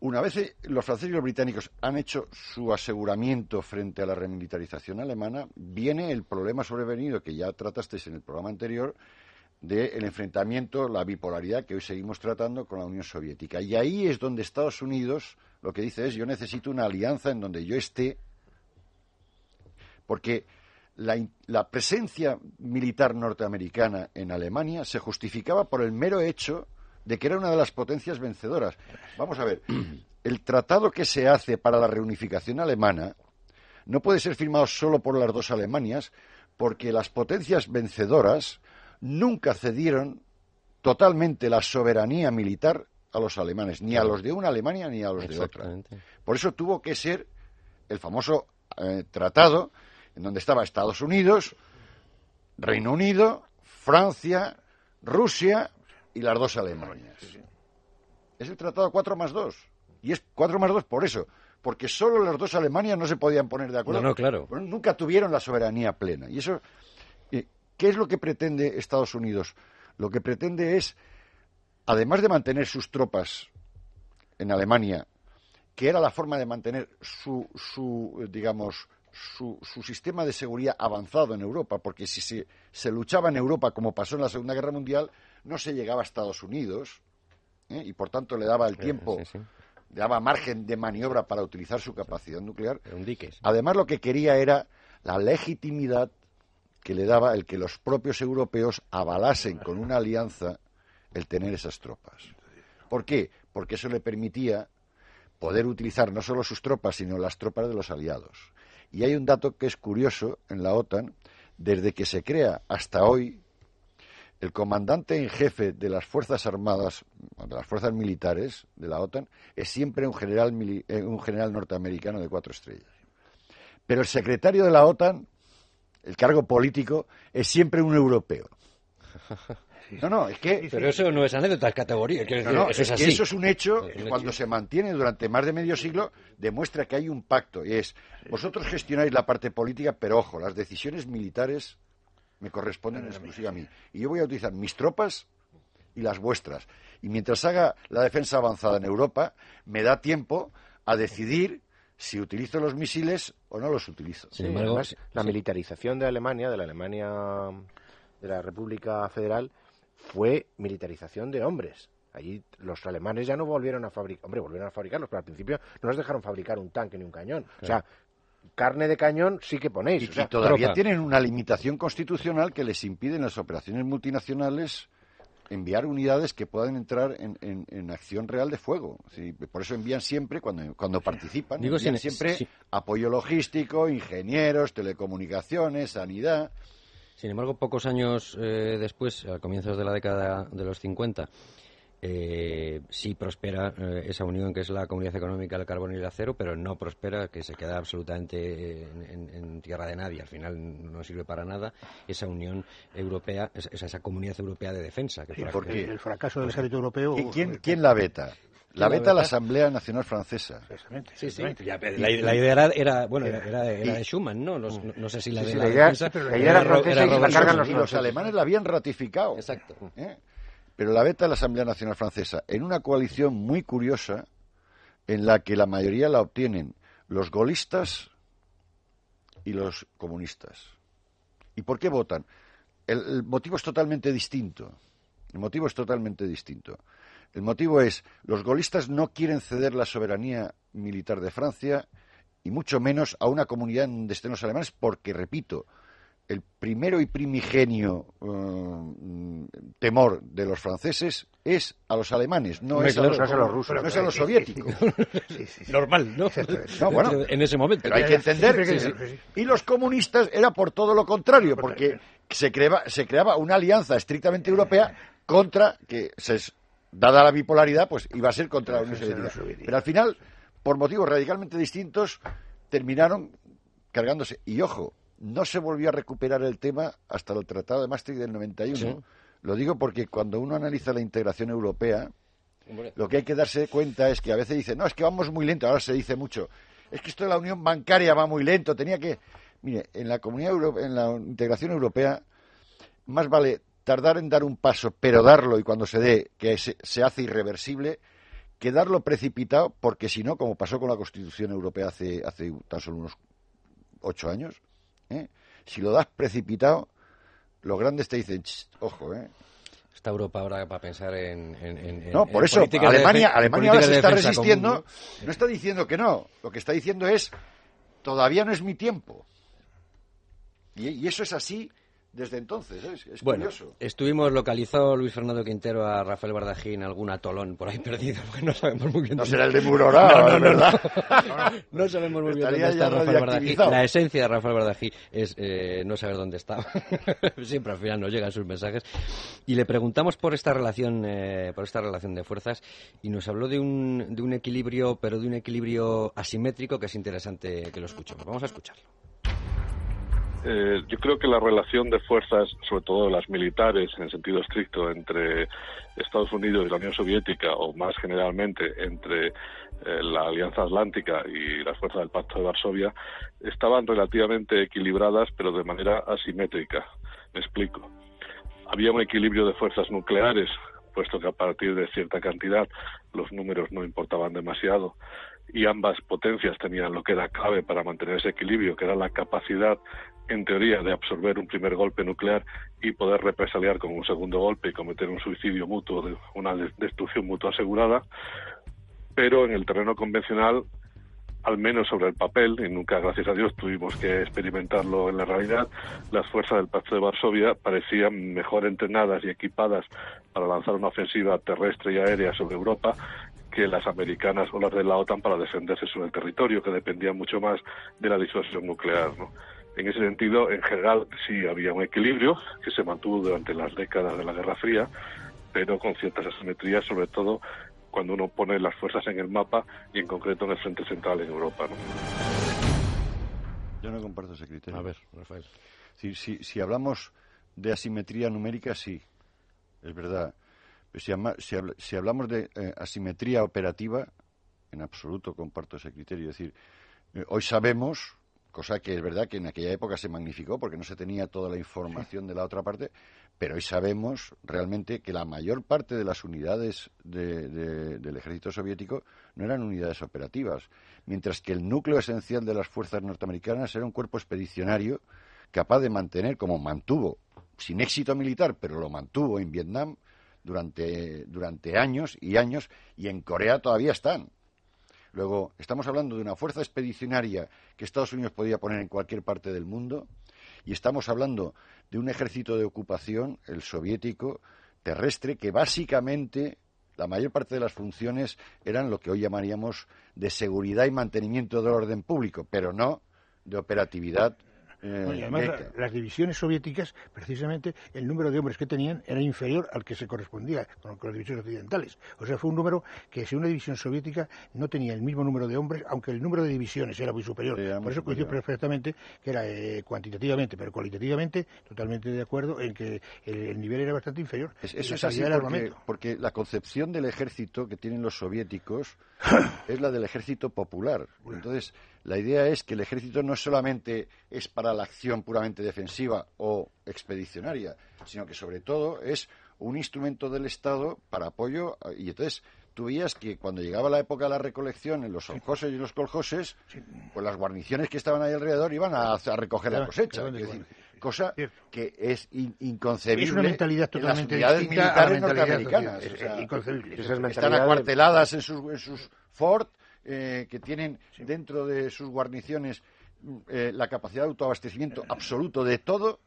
Una vez eh, los franceses y los británicos han hecho su aseguramiento frente a la remilitarización alemana, viene el problema sobrevenido que ya tratasteis en el programa anterior del enfrentamiento, la bipolaridad que hoy seguimos tratando con la Unión Soviética. Y ahí es donde Estados Unidos lo que dice es yo necesito una alianza en donde yo esté, porque la, presencia militar norteamericana en Alemania se justificaba por el mero hecho de que era una de las potencias vencedoras. Vamos a ver, el tratado que se hace para la reunificación alemana no puede ser firmado solo por las dos Alemanias, porque las potencias vencedoras nunca cedieron totalmente la soberanía militar a los alemanes, ni a los de una Alemania ni a los de otra. Por eso tuvo que ser el famoso eh, tratado en donde estaba Estados Unidos, Reino Unido, Francia, Rusia y las dos Alemanias. Es el tratado 4 más 2. Y es 4 más 2 por eso. Porque solo las dos Alemanias no se podían poner de acuerdo. No, no, claro. Bueno, nunca tuvieron la soberanía plena. Y eso, eh, ¿qué es lo que pretende Estados Unidos? Lo que pretende es, además de mantener sus tropas en Alemania, que era la forma de mantener su, su eh, digamos, su, su sistema de seguridad avanzado en Europa, porque si se, se luchaba en Europa, como pasó en la Segunda Guerra Mundial, no se llegaba a Estados Unidos, ¿eh? y por tanto le daba el tiempo, sí, sí. le daba margen de maniobra para utilizar su capacidad nuclear. Un dique. Además, lo que quería era la legitimidad que le daba el que los propios europeos avalasen con una alianza el tener esas tropas. ¿Por qué? Porque eso le permitía poder utilizar no solo sus tropas, sino las tropas de los aliados. Y hay un dato que es curioso en la OTAN, desde que se crea hasta hoy, el comandante en jefe de las Fuerzas Armadas, de las Fuerzas Militares de la OTAN, es siempre un general, eh, un general norteamericano de cuatro estrellas. Pero el secretario de la OTAN, el cargo político, es siempre un europeo. No, no, es que Pero eso no es anécdota, es categoría. quiero no, decir, no, eso es es que así. eso es un hecho Es que un cuando hecho. se mantiene durante más de medio siglo demuestra que hay un pacto. Y es, vosotros gestionáis la parte política, pero ojo, las decisiones militares me corresponden exclusiva a mí. Y yo voy a utilizar mis tropas y las vuestras. Y mientras haga la defensa avanzada en Europa, me da tiempo a decidir si utilizo los misiles o no los utilizo. Sin embargo, además, sí, la militarización de Alemania, de la Alemania de la República Federal, fue militarización de hombres. Allí los alemanes ya no volvieron a fabricar, hombre, volvieron a fabricarlos, pero al principio no nos dejaron fabricar un tanque ni un cañón. O sea, carne de cañón sí que ponéis. Y, o sea, y todavía tropa. tienen una limitación constitucional que les impide en las operaciones multinacionales enviar unidades que puedan entrar en, en- en acción real de fuego. Sí, por eso envían siempre, cuando, cuando participan, Digo, envían siempre sí. apoyo logístico, ingenieros, telecomunicaciones, sanidad. Sin embargo, pocos años eh, después, a comienzos de la década de los 50, eh, sí prospera eh, esa unión que es la Comunidad Económica del Carbón y el Acero, pero no prospera, que se queda absolutamente en, tierra de nadie. Al final no sirve para nada esa Unión Europea, esa, esa Comunidad Europea de Defensa. Que por qué? El fracaso del ejército europeo. ¿Y quién, quién la veta? La veta la Asamblea Nacional Francesa. Sí, sí. la, idea era, bueno, era, de Schuman, ¿no? No, sé si la, de la, idea, era, francesa y la cargan los, los alemanes la habían ratificado. Exacto. ¿eh? Pero la veta la Asamblea Nacional Francesa en una coalición muy curiosa en la que la mayoría la obtienen los golistas y los comunistas. ¿Y por qué votan? el motivo es totalmente distinto. El motivo es totalmente distinto. El motivo es, los golistas no quieren ceder la soberanía militar de Francia y mucho menos a una comunidad donde estén los alemanes porque, repito, el primero y primigenio eh, temor de los franceses es a los alemanes, no, es, a los, rusos, no es a los soviéticos. Normal, ¿no? no bueno, en ese momento. Pero hay que entender. y los comunistas era por todo lo contrario, porque se creaba, se creaba una alianza estrictamente europea contra que se dada la bipolaridad, pues iba a ser contra la Unión Soviética. Pero al final, por motivos radicalmente distintos, terminaron cargándose. Y ojo, no se volvió a recuperar el tema hasta el Tratado de Maastricht del 91. Lo digo porque cuando uno analiza la integración europea, lo que hay que darse cuenta es que a veces dice, no, es que vamos muy lento, ahora se dice mucho, es que esto de la unión bancaria va muy lento, tenía que... Mire, en la comunidad en la integración europea, más vale tardar en dar un paso, pero darlo y cuando se dé, que se, hace irreversible, que darlo precipitado, porque si no, como pasó con la Constitución Europea hace, hace tan solo unos ocho años, ¿eh? si lo das precipitado, los grandes te dicen, ojo, ¿eh? Está Europa ahora para pensar en. no, por eso, Alemania, Alemania ahora se está resistiendo, no está diciendo que no, lo que está diciendo es, todavía no es mi tiempo. y eso es así desde entonces. Es, bueno, estuvimos localizado Luis Fernando Quintero a Rafael Bardají en algún atolón por ahí perdido, porque no sabemos muy bien. No será el de Murorá, no, ¿verdad? No, sabemos muy bien dónde está Rafael Bardají. La esencia de Rafael Bardají es eh, no saber dónde está. Siempre al final nos llegan sus mensajes. Y le preguntamos por esta relación, eh, por esta relación de fuerzas y nos habló de un, de un equilibrio, pero de un equilibrio asimétrico que es interesante que lo escuchemos. Vamos a escucharlo. Eh, yo creo que la relación de fuerzas, sobre todo las militares en sentido estricto, entre Estados Unidos y la Unión Soviética, o más generalmente entre eh, la Alianza Atlántica y las fuerzas del Pacto de Varsovia, estaban relativamente equilibradas, pero de manera asimétrica. Me explico. Había un equilibrio de fuerzas nucleares, puesto que a partir de cierta cantidad los números no importaban demasiado y ambas potencias tenían lo que era clave para mantener ese equilibrio, que era la capacidad en teoría, de absorber un primer golpe nuclear y poder represaliar con un segundo golpe y cometer un suicidio mutuo, una destrucción mutua asegurada, pero en el terreno convencional, al menos sobre el papel, y nunca, gracias a Dios, tuvimos que experimentarlo en la realidad, las fuerzas del Pacto de Varsovia parecían mejor entrenadas y equipadas para lanzar una ofensiva terrestre y aérea sobre Europa que las americanas o las de la OTAN para defenderse sobre el territorio, que dependía mucho más de la disuasión nuclear. ¿no? En ese sentido, en general, sí había un equilibrio que se mantuvo durante las décadas de la Guerra Fría, pero con ciertas asimetrías, sobre todo cuando uno pone las fuerzas en el mapa y en concreto en el frente central en Europa. ¿no? Yo no comparto ese criterio. A ver, Rafael. Si, si, si hablamos de asimetría numérica, sí, es verdad. Si, si, hablamos de eh, asimetría operativa, en absoluto comparto ese criterio. Es decir, eh, hoy sabemos cosa que es verdad que en aquella época se magnificó porque no se tenía toda la información de la otra parte, pero hoy sabemos realmente que la mayor parte de las unidades del ejército soviético no eran unidades operativas, mientras que el núcleo esencial de las fuerzas norteamericanas era un cuerpo expedicionario capaz de mantener, como mantuvo, sin éxito militar, pero lo mantuvo en Vietnam durante, durante años y años, y en Corea todavía están. Luego, estamos hablando de una fuerza expedicionaria que Estados Unidos podía poner en cualquier parte del mundo y estamos hablando de un ejército de ocupación, el soviético, terrestre, que básicamente la mayor parte de las funciones eran lo que hoy llamaríamos de seguridad y mantenimiento del orden público, pero no de operatividad y además, las divisiones soviéticas, precisamente, el número de hombres que tenían era inferior al que se correspondía con, las divisiones occidentales. O sea, fue un número que si una división soviética no tenía el mismo número de hombres, aunque el número de divisiones era muy superior. Por eso coincido perfectamente que era eh, cuantitativamente, pero cualitativamente, totalmente de acuerdo en que el, nivel era bastante inferior. eso es así porque, porque la concepción del ejército que tienen los soviéticos es la del ejército popular. Entonces, la idea es que el ejército no solamente es para la acción puramente defensiva o expedicionaria, sino que sobre todo es un instrumento del Estado para apoyo y entonces tú veías que cuando llegaba la época de la recolección en los solcoses y los coljoses, pues las guarniciones que estaban ahí alrededor iban a, recoger la cosecha. cosa que es inconcebible. Es una mentalidad totalmente en las militares norteamericanas. están acuarteladas en sus, en sus fort, eh, que tienen dentro de sus guarniciones eh, la capacidad de autoabastecimiento absoluto de todo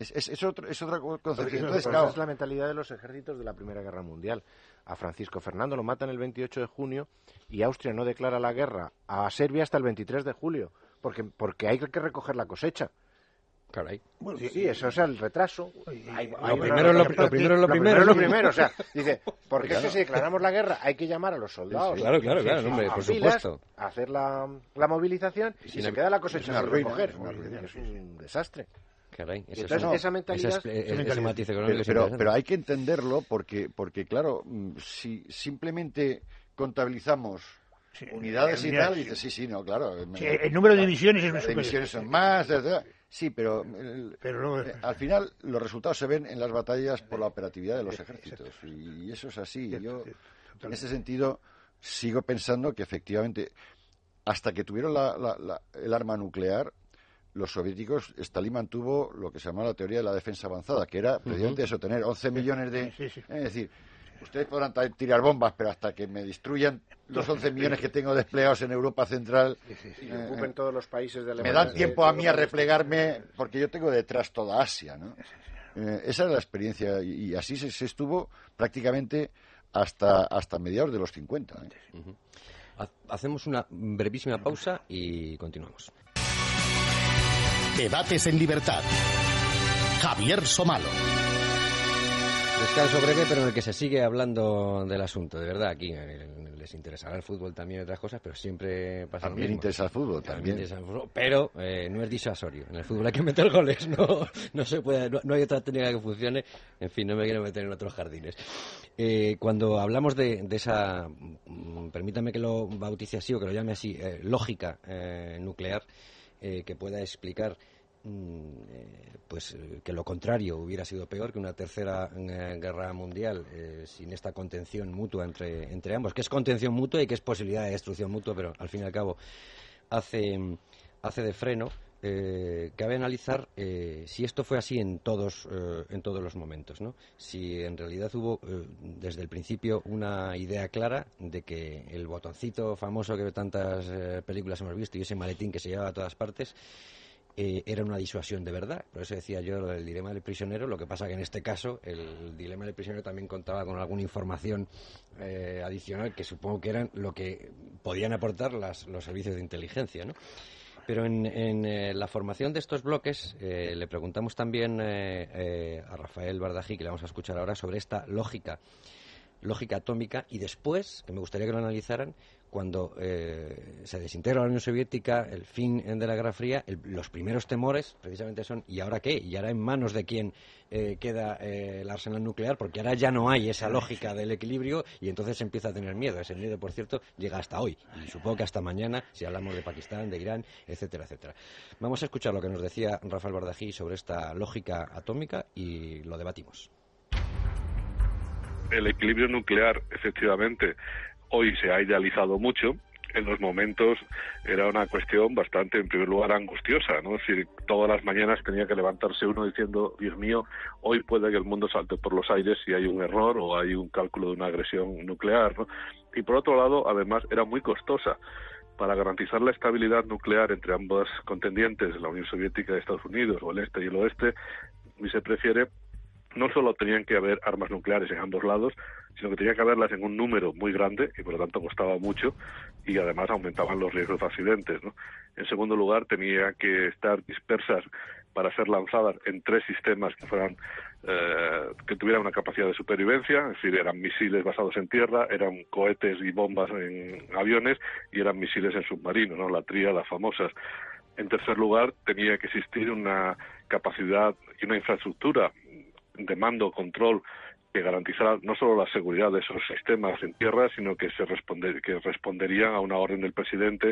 es, otro, es otra concepción. es la mentalidad de los ejércitos de la Primera Guerra Mundial. A Francisco Fernando lo matan el 28 de junio y Austria no declara la guerra a Serbia hasta el 23 de julio, porque, porque hay que recoger la cosecha. Caray. Bueno, sí, eso es el retraso. lo, primero, lo, primero es lo primero. lo primero. O sea, dice, porque si declaramos la guerra hay que llamar a los soldados. claro, claro, claro, hombre, por supuesto. hacer la, la movilización y se queda la cosecha sin recoger. Es un desastre pero, hay que entenderlo porque, porque claro, mm, si simplemente contabilizamos unidades y tal, dices, sí, sí, no, claro. el número de divisiones es divisiones son más, sí, pero, eh, al final los resultados se ven en las batallas por la operatividad de los ejércitos y eso es así. Yo, en ese sentido, sigo pensando que efectivamente, hasta que tuvieron el arma nuclear, los soviéticos, Stalin mantuvo lo que se llamaba la teoría de la defensa avanzada, que era precisamente eso, tener 11 millones de... Es decir, ustedes podrán tirar bombas, pero hasta que me destruyan los 11 millones que tengo desplegados en Europa Central... y ocupen todos los países de Me dan tiempo a mí a replegarme, porque yo tengo detrás toda Asia, ¿no? Eh, esa era la experiencia, y, así se, estuvo prácticamente hasta, hasta mediados de los 50. ¿eh? Hacemos una brevísima pausa y continuamos. Debates en libertad. Javier Somalo. Descanso breve, pero en el que se sigue hablando del asunto, de verdad. Aquí eh, les interesará el fútbol también y otras cosas, pero siempre pasa también lo interesa el fútbol, también. pero eh, no es disuasorio. En el fútbol hay que meter goles, no, no se puede, no, hay otra técnica que funcione. En fin, no me quiero meter en otros jardines. Eh, cuando hablamos de, esa, mm, permítame que lo bautice así o que lo llame así, lógica nuclear, que pueda explicar eh, pues eh, que lo contrario hubiera sido peor que una tercera eh, guerra mundial sin esta contención mutua entre, entre ambos, que es contención mutua y que es posibilidad de destrucción mutua, pero al fin y al cabo hace, hace de freno. cabe analizar si esto fue así en todos, en todos los momentos, ¿no? Si en realidad hubo desde el principio una idea clara de que el botoncito famoso que tantas películas hemos visto y ese maletín que se llevaba a todas partes eh, era una disuasión de verdad. Por eso decía yo el dilema del prisionero. Lo que pasa que en este caso el dilema del prisionero también contaba con alguna información eh, adicional que supongo que eran lo que podían aportar las, los servicios de inteligencia, ¿no? Pero en, eh, la formación de estos bloques le preguntamos también a Rafael Bardají, que le vamos a escuchar ahora, sobre esta lógica lógica atómica y después, que me gustaría que lo analizaran, cuando eh, se desintegra la Unión Soviética, el fin de la Guerra Fría, los primeros temores precisamente son ¿y ahora qué? ¿Y ahora en manos de quién eh, queda eh, el arsenal nuclear? Porque ahora ya no hay esa lógica del equilibrio y entonces se empieza a tener miedo. Ese miedo, por cierto, llega hasta hoy y supongo que hasta mañana si hablamos de Pakistán, de Irán, etcétera, etcétera. Vamos a escuchar lo que nos decía Rafael Bardají sobre esta lógica atómica y lo debatimos. El equilibrio nuclear, efectivamente, hoy se ha idealizado mucho, en los momentos era una cuestión bastante, en primer lugar, angustiosa, ¿no? Es decir, todas las mañanas tenía que levantarse uno diciendo, Dios mío, hoy puede que el mundo salte por los aires si hay un error o hay un cálculo de una agresión nuclear, ¿no? Y por otro lado, además, era muy costosa. Para garantizar la estabilidad nuclear entre ambos contendientes, la Unión Soviética y Estados Unidos, o el este y el oeste, y se prefiere no solo tenían que haber armas nucleares en ambos lados, sino que tenía que haberlas en un número muy grande y por lo tanto costaba mucho y además aumentaban los riesgos de accidentes. ¿no? En segundo lugar, tenía que estar dispersas para ser lanzadas en tres sistemas que fueran eh, que tuvieran una capacidad de supervivencia, es decir, eran misiles basados en tierra, eran cohetes y bombas en aviones y eran misiles en submarinos, ¿no? la tríada famosas. En tercer lugar, tenía que existir una capacidad y una infraestructura de mando, control que garantizara no solo la seguridad de esos sistemas en tierra, sino que se responder, que responderían a una orden del presidente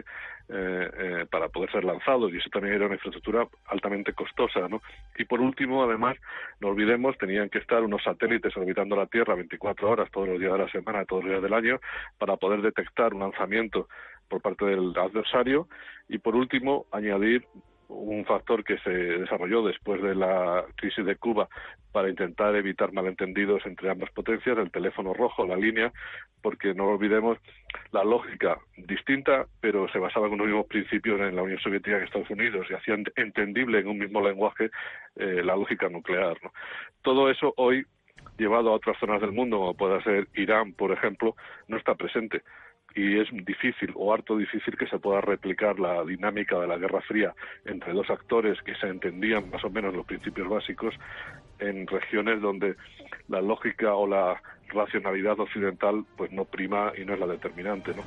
eh, eh, para poder ser lanzados y eso también era una infraestructura altamente costosa, ¿no? Y por último, además, no olvidemos, tenían que estar unos satélites orbitando la Tierra 24 horas todos los días de la semana, todos los días del año, para poder detectar un lanzamiento por parte del adversario y por último añadir un factor que se desarrolló después de la crisis de Cuba para intentar evitar malentendidos entre ambas potencias, el teléfono rojo, la línea, porque no olvidemos la lógica distinta, pero se basaba en unos mismos principios en la Unión Soviética y Estados Unidos y hacían entendible en un mismo lenguaje eh, la lógica nuclear. Todo eso hoy, llevado a otras zonas del mundo, como pueda ser Irán, por ejemplo, no está presente y es difícil o harto difícil que se pueda replicar la dinámica de la Guerra Fría entre dos actores que se entendían más o menos los principios básicos en regiones donde la lógica o la racionalidad occidental pues no prima y no es la determinante, ¿no?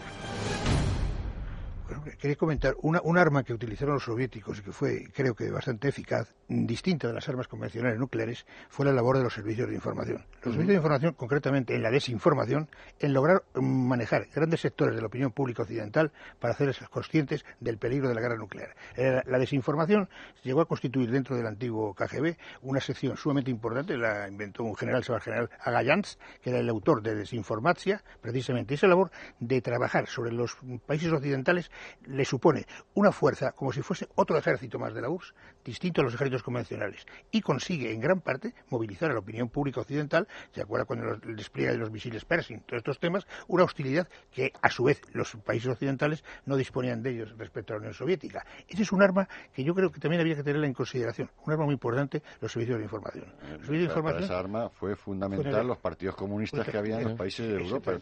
Quería comentar una, un arma que utilizaron los soviéticos y que fue, creo que, bastante eficaz, distinta de las armas convencionales nucleares, fue la labor de los servicios de información. Los servicios de información, concretamente en la desinformación, en lograr manejar grandes sectores de la opinión pública occidental para hacerles conscientes del peligro de la guerra nuclear. Eh, la desinformación llegó a constituir dentro del antiguo KGB una sección sumamente importante, la inventó un general, se llama general Agayans, que era el autor de Desinformatia, precisamente esa labor de trabajar sobre los países occidentales le supone una fuerza como si fuese otro ejército más de la URSS, distinto a los ejércitos convencionales, y consigue en gran parte movilizar a la opinión pública occidental, se acuerda cuando el despliegue de los misiles Pershing, todos estos temas, una hostilidad que a su vez los países occidentales no disponían de ellos respecto a la Unión Soviética. Ese es un arma que yo creo que también había que tenerla en consideración, un arma muy importante, los servicios de información. Los servicios de información esa arma fue fundamental los partidos comunistas que había en los países de Europa.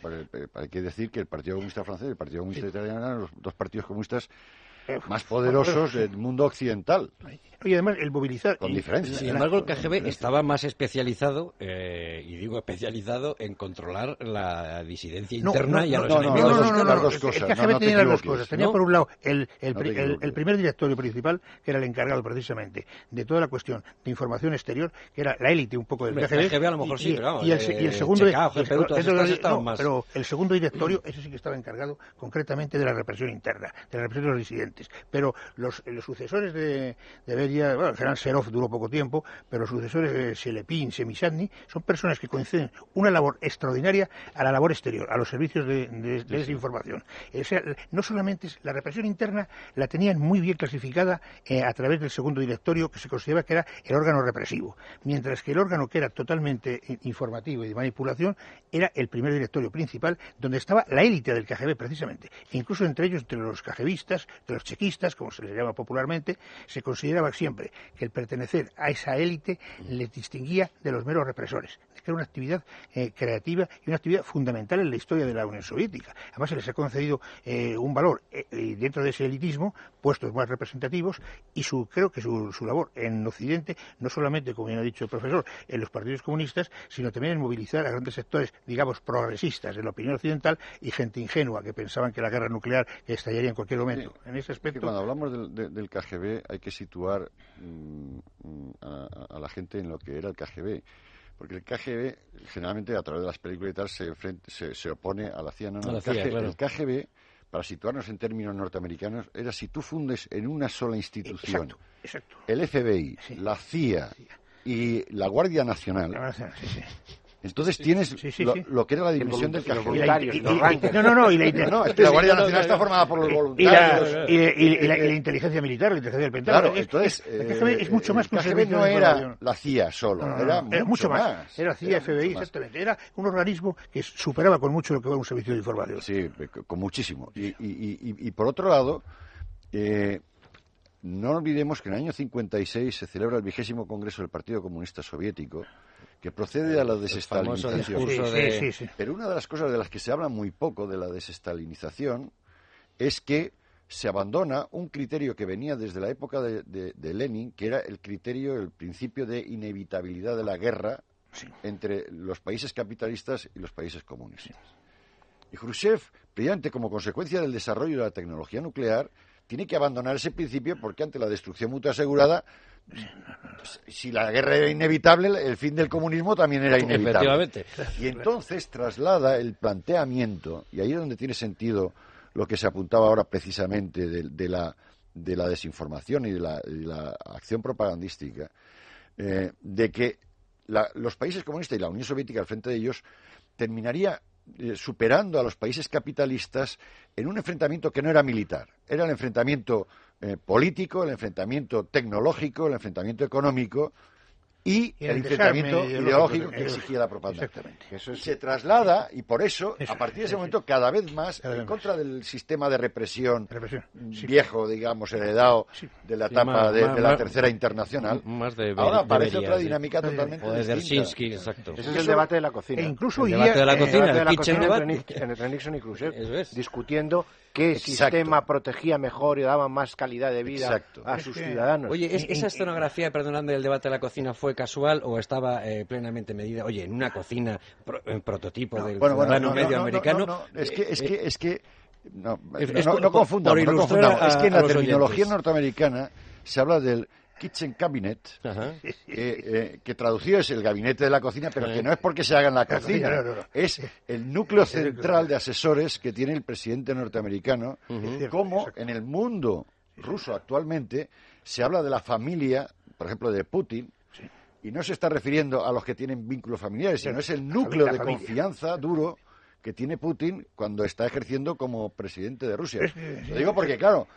Hay que decir que el Partido Comunista francés y el Partido Comunista italiano eran los dos partidos comunistas más poderosos del mundo occidental. Y además el movilizar. Con diferencia. Sin embargo, el KGB estaba más especializado, eh, y digo especializado, en controlar la disidencia interna y a los enemigos. No, no, no, no, El KGB tenía las dos cosas. Tenía por un lado el, el, primer directorio principal, que era el encargado precisamente de toda la cuestión de información exterior, que era la élite un poco del KGB. El KGB a lo mejor sí, pero y, el, y el segundo. pero el segundo directorio, ese sí que estaba encargado concretamente de la represión interna, de la represión de los disidentes. Pero los, los sucesores de, de bueno, el general Serov duró poco tiempo, pero los sucesores de Selepin, Semisatni, son personas que coinciden una labor extraordinaria a la labor exterior, a los servicios de, desinformación. O sea, no solamente la represión interna la tenían muy bien clasificada eh, a través del segundo directorio, que se consideraba que era el órgano represivo, mientras que el órgano que era totalmente informativo y de manipulación era el primer directorio principal, donde estaba la élite del KGB precisamente. incluso entre ellos, entre los KGBistas, entre los chequistas, como se les llama popularmente, se consideraba siempre que el pertenecer a esa élite les distinguía de los meros represores, que era una actividad eh, creativa y una actividad fundamental en la historia de la Unión Soviética. Además, se les ha concedido eh, un valor eh, dentro de ese elitismo, puestos más representativos, y su, creo que su, su labor en Occidente, no solamente, como bien ha dicho el profesor, en los partidos comunistas, sino también en movilizar a grandes sectores, digamos, progresistas de la opinión occidental y gente ingenua que pensaban que la guerra nuclear estallaría en cualquier momento. en ese aspecto. Cuando hablamos del, del KGB hay que situar Mm, a, la gente en lo que era el KGB. Porque el KGB, generalmente a través de las películas y tal, se, se, opone a la CIA. No, el, KGB, para situarnos en términos norteamericanos, era si tú fundes en una sola institución el FBI, la CIA y la Guardia Nacional, entonces tienes Lo, que era la división del KGB. No, no, no. Y la, no, es que la Guardia Nacional está formada por los voluntarios. Y la, inteligencia militar, la inteligencia del Pentágono. Claro, entonces. Es mucho más que un no era la CIA solo, era, mucho más. Era CIA, FBI, exactamente. Era un organismo que superaba con mucho lo que era un servicio de información. Sí, con muchísimo. Y, y por otro lado, eh, no olvidemos que en el año 56 se celebra el vigésimo Congreso del Partido Comunista Soviético que procede de la desestalinización. discurso Sí, de... sí, sí, sí. Pero una de las cosas de las que se habla muy poco de la desestalinización es que se abandona un criterio que venía desde la época de, de- de Lenin, que era el criterio, el principio de inevitabilidad de la guerra entre los países capitalistas y los países comunistas. Y Khrushchev, brillante como consecuencia del desarrollo de la tecnología nuclear, tiene que abandonar ese principio porque ante la destrucción mutua asegurada, si la guerra era inevitable, el fin del comunismo también era inevitable. Y entonces traslada el planteamiento, y ahí es donde tiene sentido lo que se apuntaba ahora precisamente de, de la, de la desinformación y de la acción propagandística, eh, de que la- los países comunistas y la Unión Soviética al frente de ellos terminaría eh, superando a los países capitalistas en un enfrentamiento que no era militar, era el enfrentamiento eh, político, el enfrentamiento tecnológico, el enfrentamiento económico y, Y el, el enfrentamiento ideológico que exigía la propaganda. Exactamente. Eso es- se traslada, y por eso, Eso, a partir de ese momento, cada vez más Cada vez en más. contra del sistema de represión Represión, sí. viejo, digamos, heredado Sí. de la Sí, etapa más- de, más- de la más- Tercera Internacional. Más de Ahora aparece otra dinámica Sí. totalmente O de exacto. Ese es el debate de la cocina. E incluso El debate día, de la cocina, debate de el la cocina debate. entre, Ni- entre Nixon y Khrushchev, discutiendo qué Exacto. sistema protegía mejor y daba más calidad de vida Exacto. a sus ciudadanos. Oye, ¿es- Y- ¿esa escenografía, perdonadme, del debate de la cocina fue casual o estaba eh, plenamente medida? Oye, en una cocina pro- en prototipo del Bueno, bueno, ciudadano no, no, medio no, americano. no, no, es que, es que, es que, no, Es- no, es no, no confundamos, no confundamos. a- Es que en la terminología oyentes. norteamericana se habla del kitchen cabinet, que, eh, que traducido es el gabinete de la cocina, pero que no es porque se haga en la cocina, cocina, no, no, no. es el núcleo central de asesores que tiene el presidente norteamericano, como en el mundo ruso actualmente se habla de la familia, por ejemplo, de Putin, y no se está refiriendo a los que tienen vínculos familiares, sino es el núcleo de confianza duro que tiene Putin cuando está ejerciendo como presidente de Rusia. Lo digo porque, claro,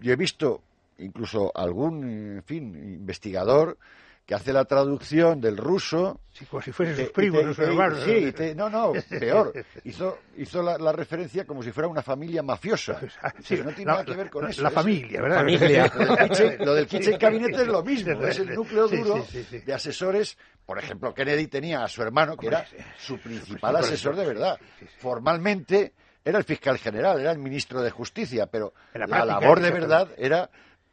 yo he visto incluso algún, en fin, investigador que hace la traducción del ruso Sí, como si te- sus primos, te- hermanos. Sí, te- no, no, peor. Hizo, hizo la, la referencia como si fuera una familia mafiosa. Ah, sí, no tiene la- nada que ver con la- eso. La es- familia, ¿verdad? Familia. Lo del kitchen, lo del kitchen cabinet es lo mismo, es el núcleo duro sí, sí, sí. de asesores. Por ejemplo, Kennedy tenía a su hermano, que era su principal asesor de verdad. sí, sí, sí. Formalmente era el fiscal general, era el ministro de Justicia, pero la la práctica, labor de verdad era,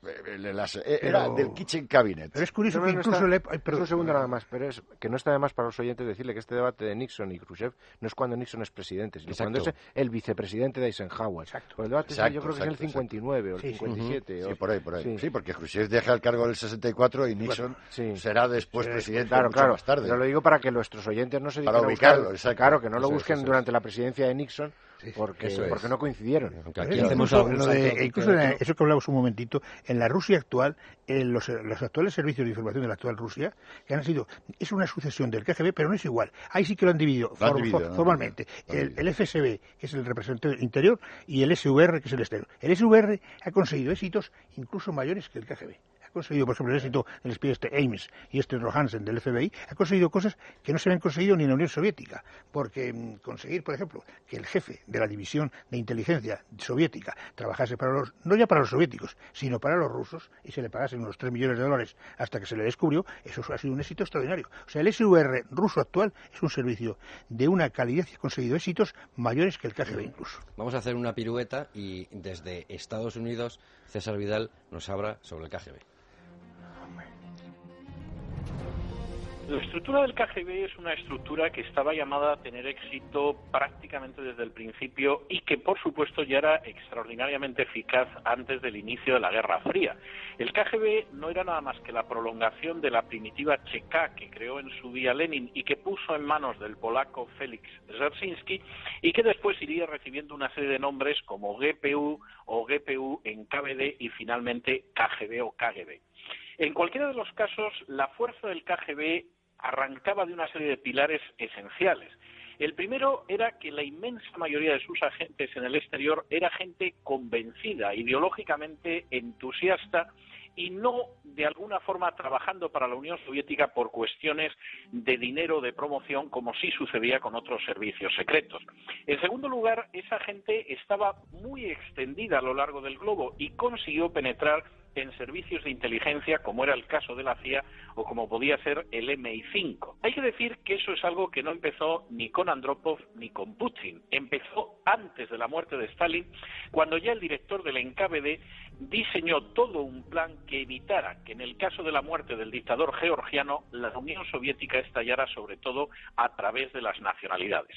eh, el as- era Pero- del kitchen cabinet. Pero es curioso Pero que no incluso está- le... ay, es perdón. un segundo nada más, pero es que no está de más para los oyentes decirle que este debate de Nixon y Khrushchev no es cuando Nixon es presidente, sino Exacto. cuando es el vicepresidente de Eisenhower. Exacto. Pues el debate Exacto, yo creo que es en el exacto, 59 o el Sí, sí. 57. Sí, o- por ahí, por ahí. sí. Sí, porque Khrushchev deja el cargo del 64 y Nixon Sí. será después Sí, presidente Claro, mucho claro. más tarde. Pero lo digo para que nuestros oyentes no se Para dediquen a ubicarlo, buscar- exacto. Claro, que no lo es, busquen es. durante la presidencia de Nixon porque, Eso es. porque no coincidieron. Aunque Eh, aquí hacemos incluso algún de- en eso que hablamos un momentito, en la Rusia actual, en los, los actuales servicios de información de la actual Rusia, que han sido, es una sucesión del KGB, pero no es igual. Ahí sí que lo han dividido, Lo han for- dividido, for- ¿no? formalmente. El FSB, que es el representante interior, y el SVR, que es el exterior. El SVR ha conseguido éxitos incluso mayores que el KGB. Ha conseguido, por ejemplo, el éxito del espía este Ames y este Rohansen del FBI, ha conseguido cosas que no se habían conseguido ni en la Unión Soviética. Porque mm, conseguir, por ejemplo, que el jefe de la división de inteligencia soviética trabajase para los, no ya para los soviéticos, sino para los rusos, y se le pagasen unos 3 millones de dólares hasta que se le descubrió, eso ha sido un éxito extraordinario. O sea, el SVR ruso actual es un servicio de una calidad que ha conseguido éxitos mayores que el KGB incluso. Vamos a hacer una pirueta y desde Estados Unidos César Vidal nos habla sobre el KGB. La estructura del KGB es una estructura que estaba llamada a tener éxito prácticamente desde el principio y que, por supuesto, ya era extraordinariamente eficaz antes del inicio de la Guerra Fría. El KGB no era nada más que la prolongación de la primitiva Cheka que creó en su día Lenin y que puso en manos del polaco Félix Dzerzhinsky y que después iría recibiendo una serie de nombres como GPU o GPU en KBD y finalmente KGB o KGB. En cualquiera de los casos, la fuerza del KGB arrancaba de una serie de pilares esenciales. El primero era que la inmensa mayoría de sus agentes en el exterior era gente convencida, ideológicamente entusiasta y no de alguna forma trabajando para la Unión Soviética por cuestiones de dinero de promoción como sí sucedía con otros servicios secretos. En segundo lugar, esa gente estaba muy extendida a lo largo del globo y consiguió penetrar en servicios de inteligencia, como era el caso de la CIA o como podía ser el MI5. Hay que decir que eso es algo que no empezó ni con Andropov ni con Putin. Empezó antes de la muerte de Stalin, cuando ya el director del NKVD diseñó todo un plan que evitara que en el caso de la muerte del dictador georgiano la Unión Soviética estallara sobre todo a través de las nacionalidades.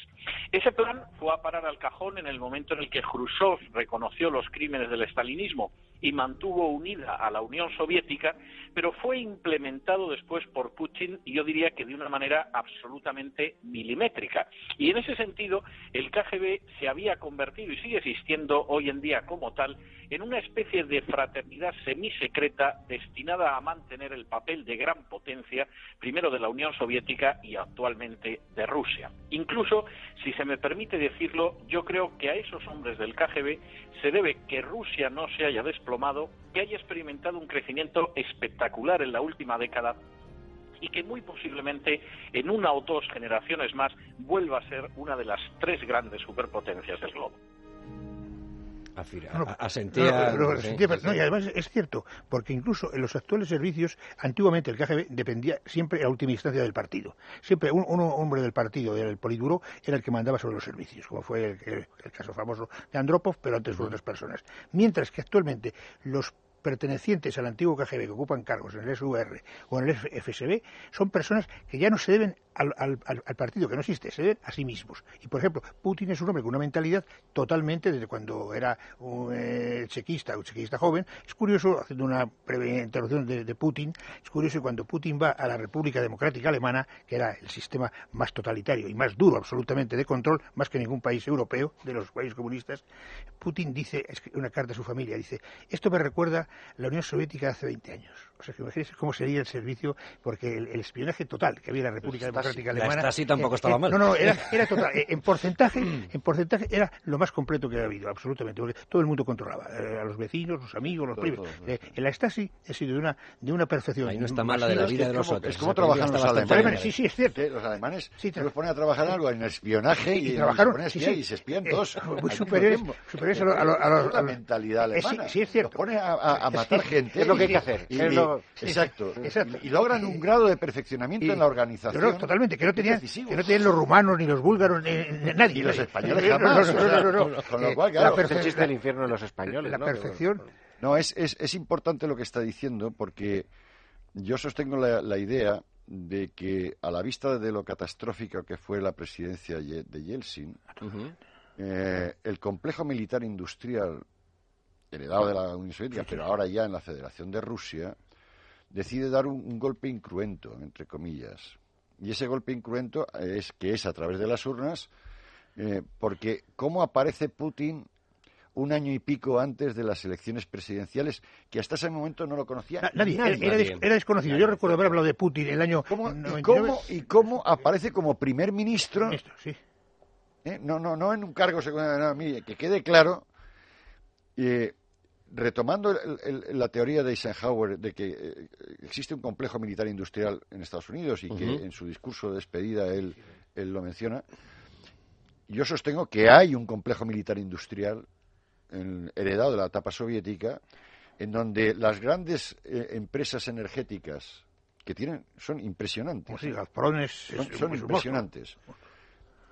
Ese plan fue a parar al cajón en el momento en el que Khrushchev reconoció los crímenes del estalinismo y mantuvo unida a la Unión Soviética, pero fue implementado después por Putin, y yo diría que de una manera absolutamente milimétrica. Y en ese sentido, el KGB se había convertido y sigue existiendo hoy en día como tal en una especie de fraternidad semisecreta destinada a mantener el papel de gran potencia, primero de la Unión Soviética y actualmente de Rusia. Incluso, si se me permite decirlo, yo creo que a esos hombres del KGB se debe que Rusia no se haya desplomado, que haya experimentado un crecimiento espectacular en la última década y que muy posiblemente en una o dos generaciones más vuelva a ser una de las tres grandes superpotencias del globo. Asentía. No, y además es cierto, porque incluso en los actuales servicios, antiguamente el KGB dependía siempre a última instancia del partido. Siempre un, hombre del partido, del Politburo, era el que mandaba sobre los servicios, como fue el, caso famoso de Andropov, pero antes uh otras personas. Mientras que actualmente los pertenecientes al antiguo KGB que ocupan cargos en el SVR o en el FSB son personas que ya no se deben al, al, partido, que no existe, se deben a sí mismos. Y, por ejemplo, Putin es un hombre con una mentalidad totalmente desde cuando era un eh, chequista, un chequista joven. Es curioso, haciendo una breve introducción de, Putin, es curioso que cuando Putin va a la República Democrática Alemana, que era el sistema más totalitario y más duro absolutamente de control, más que ningún país europeo de los países comunistas, Putin dice, una carta a su familia, dice, esto me recuerda la Unión Soviética hace 20 años. O sea, que imagínense cómo sería el servicio, porque el, espionaje total que había en la República Democrática Alemana... La tampoco estaba mal. No, no, era, total. En porcentaje, en porcentaje era lo más completo que ha habido, absolutamente, porque todo el mundo controlaba, eh, a los vecinos, los amigos, los primos. Eh, en la Stasi ha sido de una, de una perfección. Ahí no está mala de la vida de nosotros. Es como trabajan los alemanes. Sí, sí, es cierto. Los alemanes sí, se los ponen a trabajar algo en espionaje y, y trabajaron, y se espían todos. Muy superiores, superiores a, la mentalidad alemana. Sí, es cierto. Los pone a, matar gente. Es lo que hay que hacer. Exacto. Y logran un grado de perfeccionamiento en la organización. totalmente, que no tenían que no tenían los rumanos, ni los búlgaros, ni, nadie. Y los españoles jamás. Con lo cual, claro. La chiste del infierno de los españoles. La perfección. No, es, es, es importante lo que está diciendo porque yo sostengo la, idea de que a la vista de lo catastrófica que fue la presidencia de Yeltsin, eh, el complejo militar industrial heredado de la Unión Soviética, pero ahora ya en la Federación de Rusia, decide dar un golpe incruento, entre comillas, y ese golpe incruento es que es a través de las urnas, eh, porque ¿cómo aparece Putin un año y pico antes de las elecciones presidenciales, que hasta ese momento no lo conocía nadie. Era, desconocido. Yo recuerdo haber hablado de Putin el año. ¿Cómo, y, cómo, ¿Y cómo aparece como primer ministro? sí. ¿Eh? No, no, no en un cargo secundario. que quede claro. Eh, retomando la teoría de Eisenhower de que eh, existe un complejo militar industrial en Estados Unidos y que en su discurso de despedida él, él, lo menciona, yo sostengo que hay un complejo militar industrial heredado de la etapa soviética en donde las grandes eh, empresas energéticas que tienen son impresionantes. son impresionantes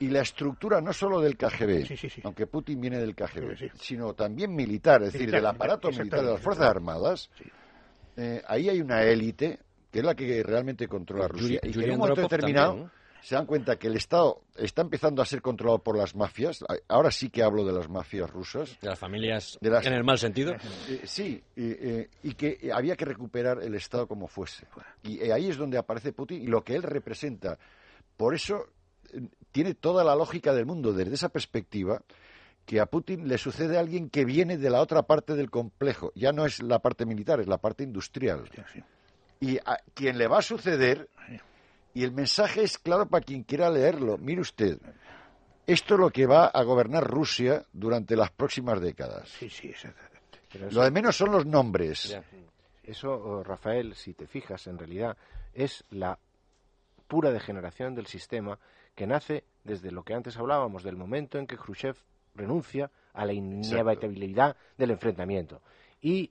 y la estructura no solo del KGB, aunque Putin viene del KGB, sino también militar, es decir, del aparato militar de las Fuerzas Armadas, eh, ahí hay una élite que es la que realmente controla Rusia. Y que en un momento determinado se dan cuenta que el Estado está empezando a ser controlado por las mafias. Ahora sí que hablo de las mafias rusas. De las familias en el mal sentido. Eh, sí, eh, y que había que recuperar el Estado como fuese. Y ahí es donde aparece Putin y lo que él representa. Por eso tiene toda la lógica del mundo desde esa perspectiva que a Putin le sucede a alguien que viene de la otra parte del complejo. Ya no es la parte militar, es la parte industrial. Y a quien le va a suceder, y el mensaje es claro para quien quiera leerlo, mire usted, esto es lo que va a gobernar Rusia durante las próximas décadas. Sí, sí, Lo de menos son los nombres. Eso, oh, Rafael, si te fijas, en realidad es la pura degeneración del sistema que nace desde lo que antes hablábamos, del momento en que Khrushchev renuncia a la inevitabilidad del enfrentamiento y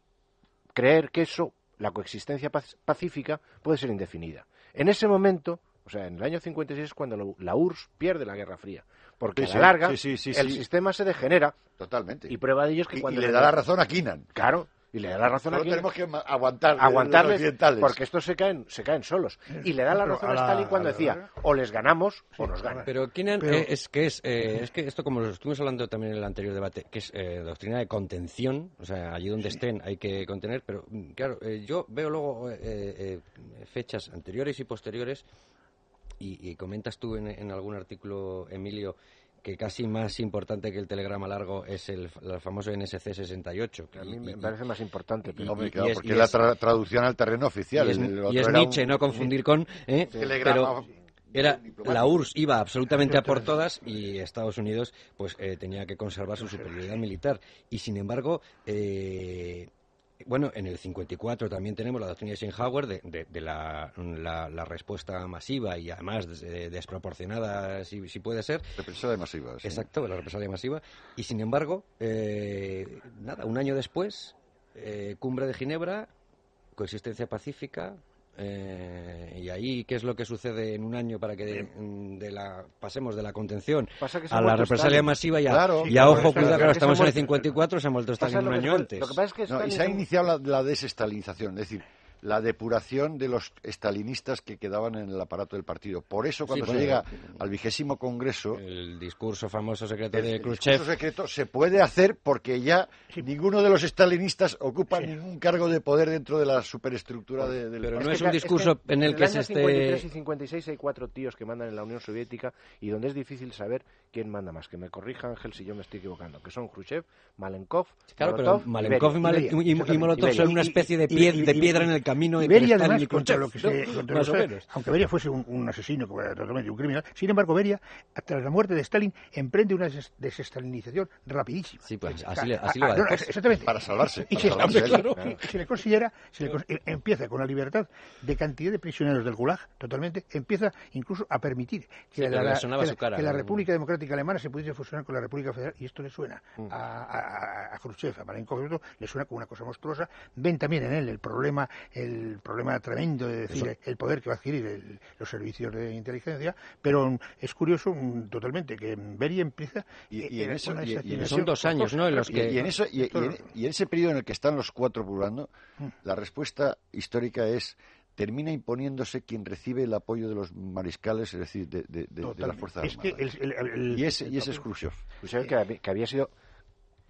creer que eso, la coexistencia pacífica, puede ser indefinida. En ese momento, o sea, en el año 56 es cuando la URSS pierde la Guerra Fría, porque a la larga el sistema se degenera. Totalmente. Y prueba de ello es que cuando... Y le da la razón a Kinan. Claro, y le da la razón a Solo tenemos que aguantar aguantarles porque estos se caen se caen solos. Y le da la razón a, Stalin cuando decía o les ganamos o nos ganan. Pero Kinan eh, es que es eh, es que esto como lo estuvimos hablando también en el anterior debate que es eh, doctrina de contención o sea allí donde estén hay que contener pero mm, claro yo veo luego fechas anteriores y posteriores y, comentas tú en algún artículo Emilio que casi más importante que el telegrama largo es el, famoso NSC 68. Que a mí me parece más importante. Pero... porque es la traducción al terreno oficial. Y es, Nietzsche, no confundir con... ¿eh? Pero era la URSS iba absolutamente a por todas y Estados Unidos pues eh, tenía que conservar su superioridad militar y sin embargo eh, bueno, en el 54 también tenemos la doctrina de Eisenhower de, de, la, la, respuesta masiva y además desproporcionada, si, si, puede ser. Represalia masiva. Sí. Exacto, la represalia masiva. Y sin embargo, eh, nada, un año después, eh, Cumbre de Ginebra, coexistencia pacífica, eh, y ahí, ¿qué es lo que sucede en un año para que de, la, pasemos de la contención a la represalia masiva y a, ojo, cuidado, claro, estamos en el 54, se ha vuelto Stalin un año antes. y se ha iniciado la, la desestalinización, es decir, la depuración de los estalinistas que quedaban en el aparato del partido. Por eso, cuando se llega al vigésimo congreso. El discurso famoso secreto de Khrushchev. El discurso secreto se puede hacer porque ya ninguno de los estalinistas ocupa ningún cargo de poder dentro de la superestructura de, del Pero no es un discurso en el que se esté. En 53 y 56 hay cuatro tíos que mandan en la Unión Soviética y donde es difícil saber quién manda más. Que me corrija Ángel si yo me estoy equivocando. Que son Khrushchev, Malenkov. Claro, pero Malenkov y, Molotov son una especie de, piedra en el camino Beria, además, contra lo que se, aunque Beria fuese un, asesino, totalmente un criminal, sin embargo, Beria, tras la muerte de Stalin, emprende una desestalinización rapidísima. Sí, pues así, así lo va Exactamente. Para salvarse. Y, se, le considera, se le, eh, empieza con la libertad de cantidad de prisioneros del Gulag, totalmente, empieza incluso a permitir que, la, que la, República Democrática Alemana se pudiese fusionar con la República Federal, y esto le suena mm. a, a, a, Khrushchev, a Malenko, le suena como una cosa monstruosa. Ven también en él el problema, el problema tremendo de decir el poder que va a adquirir los servicios de inteligencia, pero es curioso mm, totalmente que Beria empieza y, en eso, son dos años, ¿no? En los que... y, en eso y, en, ese periodo en el que están los cuatro pululando, mm. la respuesta histórica es termina imponiéndose quien recibe el apoyo de los mariscales, es decir, de, de, de, las fuerzas armadas. y ese, y ese es Khrushchev. que, que había sido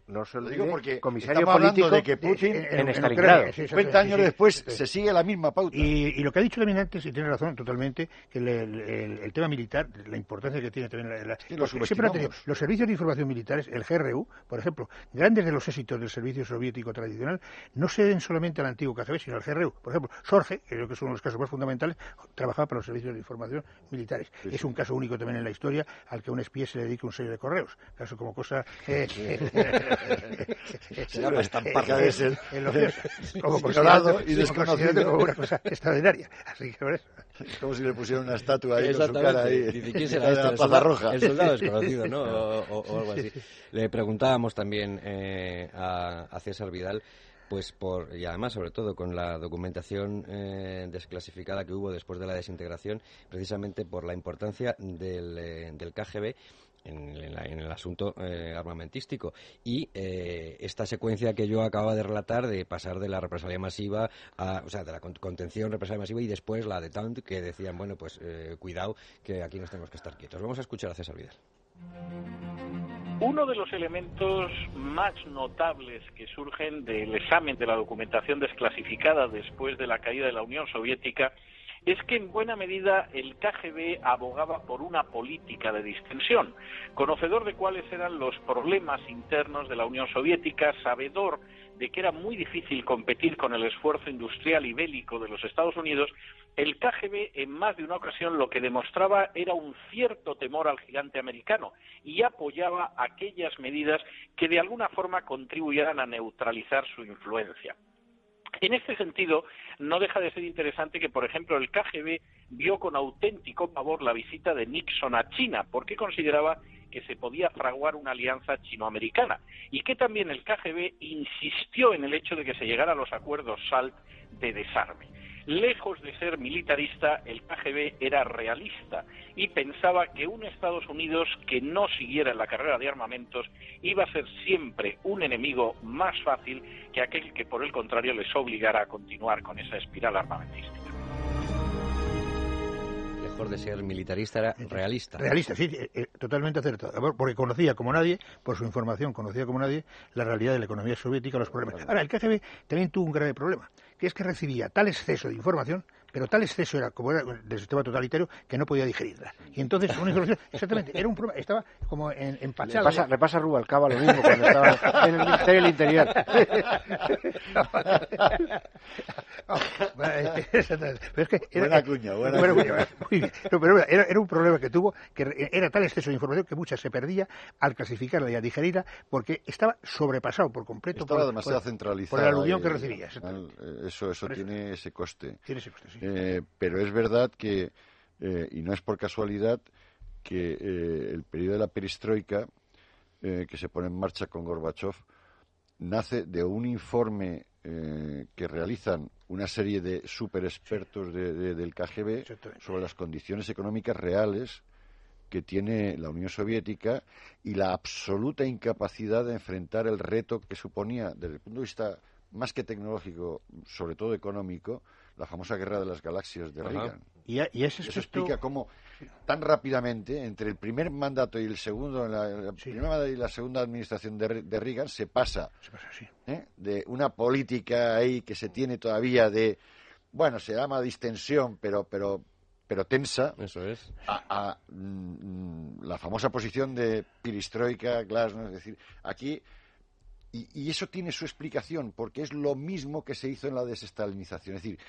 no se lo digo porque comisario político de que Putin en, en, Stalingrado. 50 años después se sigue la misma pauta. Y, lo que ha dicho también antes, y tiene razón totalmente, que el, tema militar, la importancia que tiene también la, siempre ha tenido los servicios de información militares, el GRU, por ejemplo, grandes de los éxitos del servicio soviético tradicional, no se den solamente al antiguo KGB, sino al GRU. Por ejemplo, Sorge, que creo que es uno de los casos más fundamentales, trabajaba para los servicios de información militares. es un caso único también en la historia al que a un espía se le dedica un sello de correos. Caso como cosa... Eh, Será para estamparla de ser como considerado y desconocido como una cosa extraordinaria. Así que por eso. Como si le pusieran una estatua ahí con su cara ahí. Dice, ¿quién será este? El, soldado, Roja. el soldado desconocido, ¿no? O, o, algo así. Le preguntábamos también eh, a, a César Vidal pues por y además sobre todo con la documentación eh, desclasificada que hubo después de la desintegración precisamente por la importancia del, eh, del KGB en, el asunto eh, armamentístico. Y eh, esta secuencia que yo acababa de relatar de pasar de la represalia masiva, a, o sea, de la contención, represalia masiva y después la de Taunt, que decían, bueno, pues eh, cuidado, que aquí nos tenemos que estar quietos. Vamos a escuchar a César Vidal. Uno de los elementos más notables que surgen del examen de la documentación desclasificada después de la caída de la Unión Soviética es que en buena medida el KGB abogaba por una política de distensión, conocedor de cuáles eran los problemas internos de la Unión Soviética, sabedor de que era muy difícil competir con el esfuerzo industrial y bélico de los Estados Unidos, el KGB en más de una ocasión lo que demostraba era un cierto temor al gigante americano y apoyaba aquellas medidas que de alguna forma contribuyeran a neutralizar su influencia. En este sentido, no deja de ser interesante que, por ejemplo, el KGB vio con auténtico pavor la visita de Nixon a China, porque consideraba que se podía fraguar una alianza chinoamericana y que también el KGB insistió en el hecho de que se llegara a los acuerdos SALT de desarme. Lejos de ser militarista, el KGB era realista y pensaba que un Estados Unidos que no siguiera la carrera de armamentos iba a ser siempre un enemigo más fácil que aquel que, por el contrario, les obligara a continuar con esa espiral armamentista de ser militarista era realista. Realista, sí, eh, eh, totalmente acertado. Porque conocía como nadie, por su información, conocía como nadie la realidad de la economía soviética, los problemas. Ahora, el KGB también tuvo un grave problema, que es que recibía tal exceso de información pero tal exceso era como era del sistema totalitario que no podía digerirla. Y entonces, una exactamente, era un problema, estaba como en, empachado. Le pasa, le pasa a Rubalcaba lo mismo cuando estaba en el Ministerio del Interior. pero es que era, buena cuña, buena cuña. Muy bien. pero era, era, un problema que tuvo, que era tal exceso de información que mucha se perdía al clasificarla y a digerirla porque estaba sobrepasado por completo. Estaba demasiado centralizado. Por el aluvión que recibía. Eso, eso tiene ese coste. Tiene ese coste, sí. Eh, pero es verdad que, eh, y no es por casualidad, que eh, el periodo de la perestroika, que se pone en marcha con Gorbachev, nace de un informe que realizan una serie de super expertos del KGB sobre las condiciones económicas reales que tiene la Unión Soviética y la absoluta incapacidad de enfrentar el reto que suponía, desde el punto de vista más que tecnológico, sobre todo económico, la famosa guerra de las galaxias de Reagan. Y, Eso explica cómo tan rápidamente, entre el primer mandato y el segundo, la, primera y la segunda administración de, Reagan, se pasa, ¿eh? de una política ahí que se tiene todavía de, bueno, se llama distensión, pero, pero, pero tensa, Eso es. a, mm, la famosa posición de piristroika, glasnost, es decir, aquí y, eso tiene su explicación, porque es lo mismo que se hizo en la desestalinización. Es decir,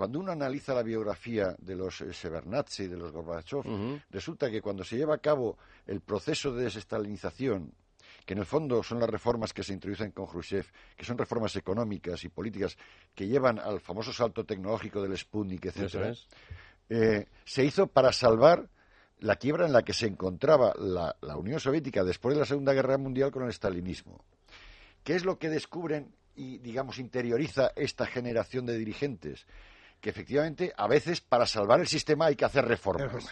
cuando uno analiza la biografía de los eh, Severnatzi y de los Gorbachev, resulta que cuando se lleva a cabo el proceso de desestalinización, que en el fondo son las reformas que se introducen con Khrushchev, que son reformas económicas y políticas que llevan al famoso salto tecnológico del Sputnik, etc., eh, se hizo para salvar la quiebra en la que se encontraba la, la Unión Soviética después de la Segunda Guerra Mundial con el stalinismo. ¿Qué es lo que descubren y, digamos, interioriza esta generación de dirigentes? Que efectivamente, a veces, para salvar el sistema hay que hacer reformas.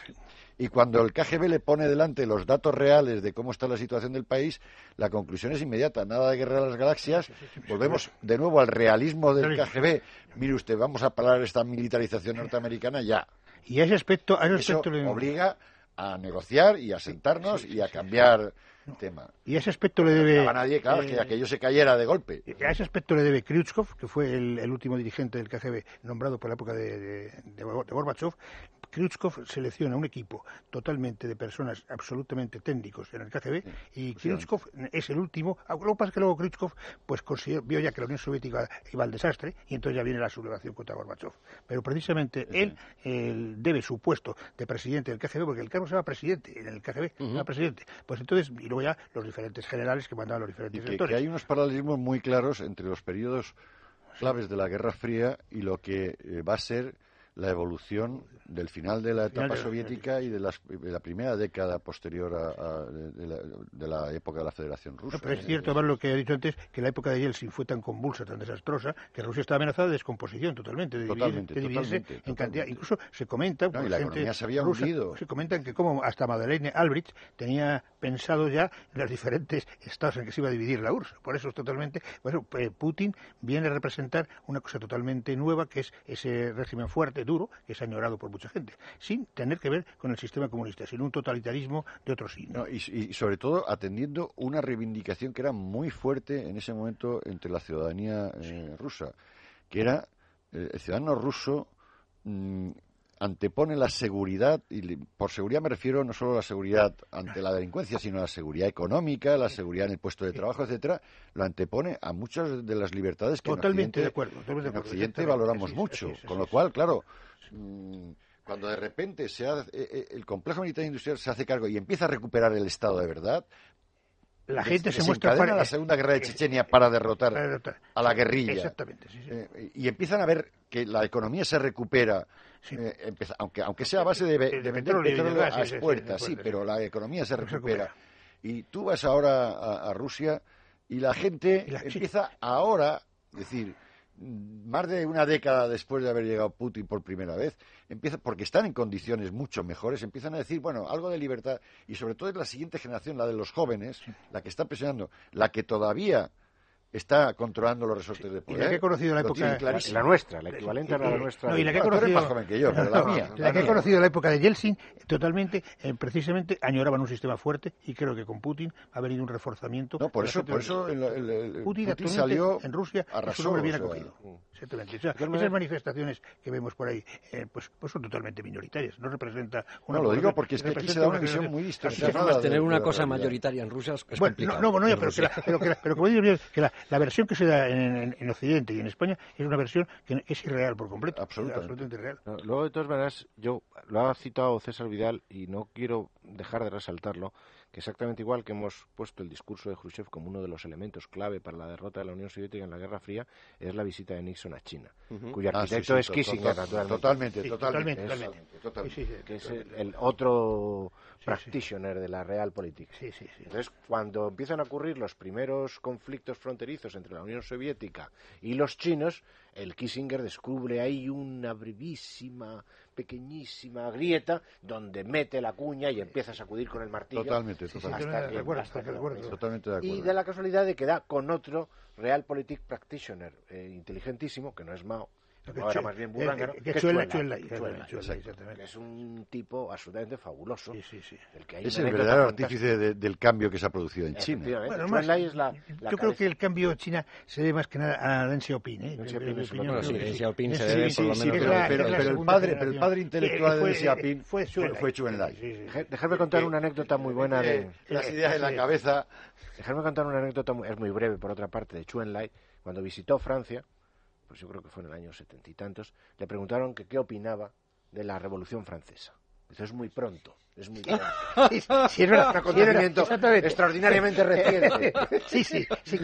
Y cuando el KGB le pone delante los datos reales de cómo está la situación del país, la conclusión es inmediata. Nada de guerra de las galaxias. Volvemos de nuevo al realismo del KGB. Mire usted, vamos a parar esta militarización norteamericana ya. Y ese aspecto, Eso obliga a negociar y a sentarnos y a cambiar tema. Y a ese aspecto le debe... a nadie, claro, que eh, aquello se cayera de golpe. A ese aspecto le debe Khrushchev, que fue el, último dirigente del KGB nombrado por la época de, de, Gorbachev. Khrushchev selecciona un equipo totalmente de personas absolutamente técnicos en el KGB y Khrushchev es el último. Lo que pasa es que luego Khrushchev pues, vio ya que la Unión Soviética iba al desastre y entonces ya viene la sublevación contra Gorbachev. Pero precisamente él, debe su puesto de presidente del KGB, porque el cargo se llama presidente en el KGB, se presidente. Pues entonces, y luego ya los diferentes generales que mandaban los diferentes y que, hay unos paralelismos muy claros entre los periodos claves de la Guerra Fría y lo que eh, va a ser la evolución del final de la etapa soviética y de, la primera década posterior a, de, la, época de la Federación Rusa. pero es cierto, ver lo que he dicho antes, que la época de Yeltsin fue tan convulsa, tan desastrosa, que Rusia está amenazada de descomposición totalmente, de, dividirse en cantidad. Incluso se comenta... No, y la economía se había hundido. Se comentan que como hasta Madeleine Albright tenía pensado ya los diferentes estados en que se iba a dividir la URSS. Por eso es totalmente... Bueno, Putin viene a representar una cosa totalmente nueva, que es ese régimen fuerte, duro, que es añorado por mucha gente, sin tener que ver con el sistema comunista, sino un totalitarismo de otro signo. y, sobre todo atendiendo una reivindicación que era muy fuerte en ese momento entre la ciudadanía eh, rusa, que era eh, el ciudadano ruso mm, antepone la seguridad, y por seguridad me refiero no solo a la seguridad ante la delincuencia, sino a la seguridad económica, la seguridad en el puesto de trabajo, etcétera, lo antepone a muchas de las libertades que totalmente en Occidente, de acuerdo, en Occidente valoramos mucho. con lo cual, claro, mm, cuando de repente se eh, eh, el complejo militar industrial se hace cargo y empieza a recuperar el Estado de verdad, la gente se muestra para la segunda guerra de Chechenia para derrotar, a la guerrilla. Exactamente sí, eh, y empiezan a ver que la economía se recupera eh, aunque aunque sea a base de, de, vender petróleo a las puertas sí, pero la economía se recupera. y tú vas ahora a, Rusia y la gente empieza ahora es decir más de una década después de haber llegado Putin por primera vez, empieza, porque están en condiciones mucho mejores, empiezan a decir, bueno, algo de libertad, y sobre todo es la siguiente generación, la de los jóvenes, la que está presionando, la que todavía está controlando los resortes de poder. Y la que he conocido la época la, nuestra, la equivalente a la nuestra. No, y la que he conocido, más joven que yo, la, mía. La, que he conocido la época de Yeltsin, totalmente, eh, precisamente añoraban un sistema fuerte y creo que con Putin ha venido un reforzamiento. No, por eso, por eso el, Putin, salió en Rusia arrasó, es bien acogido. Exactamente. esas manifestaciones que vemos por ahí, eh, pues, pues son totalmente minoritarias. No representa una. No, lo digo porque es que aquí se da una visión muy distorsionada. tener una cosa mayoritaria en Rusia es complicado. No, no, pero como digo, que la la versión que se da en, Occidente y en España es una versión que es irreal por completo. Absolutamente, irreal. luego, de todas maneras, yo lo ha citado César Vidal y no quiero dejar de resaltarlo, que exactamente igual que hemos puesto el discurso de Khrushchev como uno de los elementos clave para la derrota de la Unión Soviética en la Guerra Fría, es la visita de Nixon a China, cuyo ah, arquitecto es Kissinger, Totalmente, totalmente. totalmente, que es el, otro practitioner de la realpolitik. Entonces, cuando empiezan a ocurrir los primeros conflictos fronterizos entre la Unión Soviética y los chinos, el Kissinger descubre ahí una brevísima pequeñísima grieta donde mete la cuña y empieza a sacudir con el martillo. Totalmente, totalmente. de Y da la casualidad de que da con otro Realpolitik Practitioner, eh, inteligentísimo, que no es Mao, ahora más bien que, es un tipo absolutamente fabuloso. es el verdadero artífice del cambio que se ha producido en China. yo creo que el cambio en China se debe más que nada a Deng Xiaoping. ¿eh? Deng Xiaoping se debe por lo menos... Pero el padre pero el padre intelectual de Deng Xiaoping fue Chu Enlai. Dejadme contar una anécdota muy buena de... Las ideas en la cabeza... Dejadme contar una anécdota, es muy breve por otra parte, de Chu Enlai, cuando visitó Francia pues yo creo que fue en el año setenta y tantos, le preguntaron que qué opinaba de la Revolución Francesa. Dice, es muy pronto, es muy pronto. sí, es verdad, extraordinariamente reciente. sí, sí, sí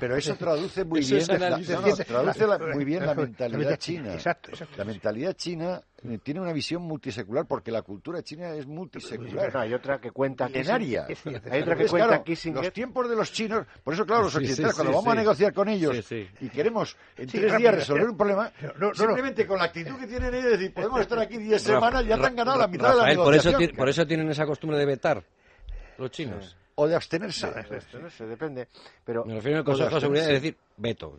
pero, eso traduce muy bien, traduce muy bien la mentalidad china. Exacto, exacto. La mentalidad china eh, tiene una visión multisecular porque la cultura china es multisecular. hay otra que cuenta milenaria. Hay otra que cuenta Los tiempos de los chinos, por eso claro, los occidentales cuando vamos a negociar con ellos y queremos en tres días resolver un problema, simplemente con la actitud que tienen ellos, decir, podemos estar aquí diez semanas y ya te han ganado la mitad de la negociación. Por eso, por eso tienen esa costumbre de vetar los chinos o de abstenerse. depende. Pero Me refiero al Consejo de Seguridad, es decir, veto.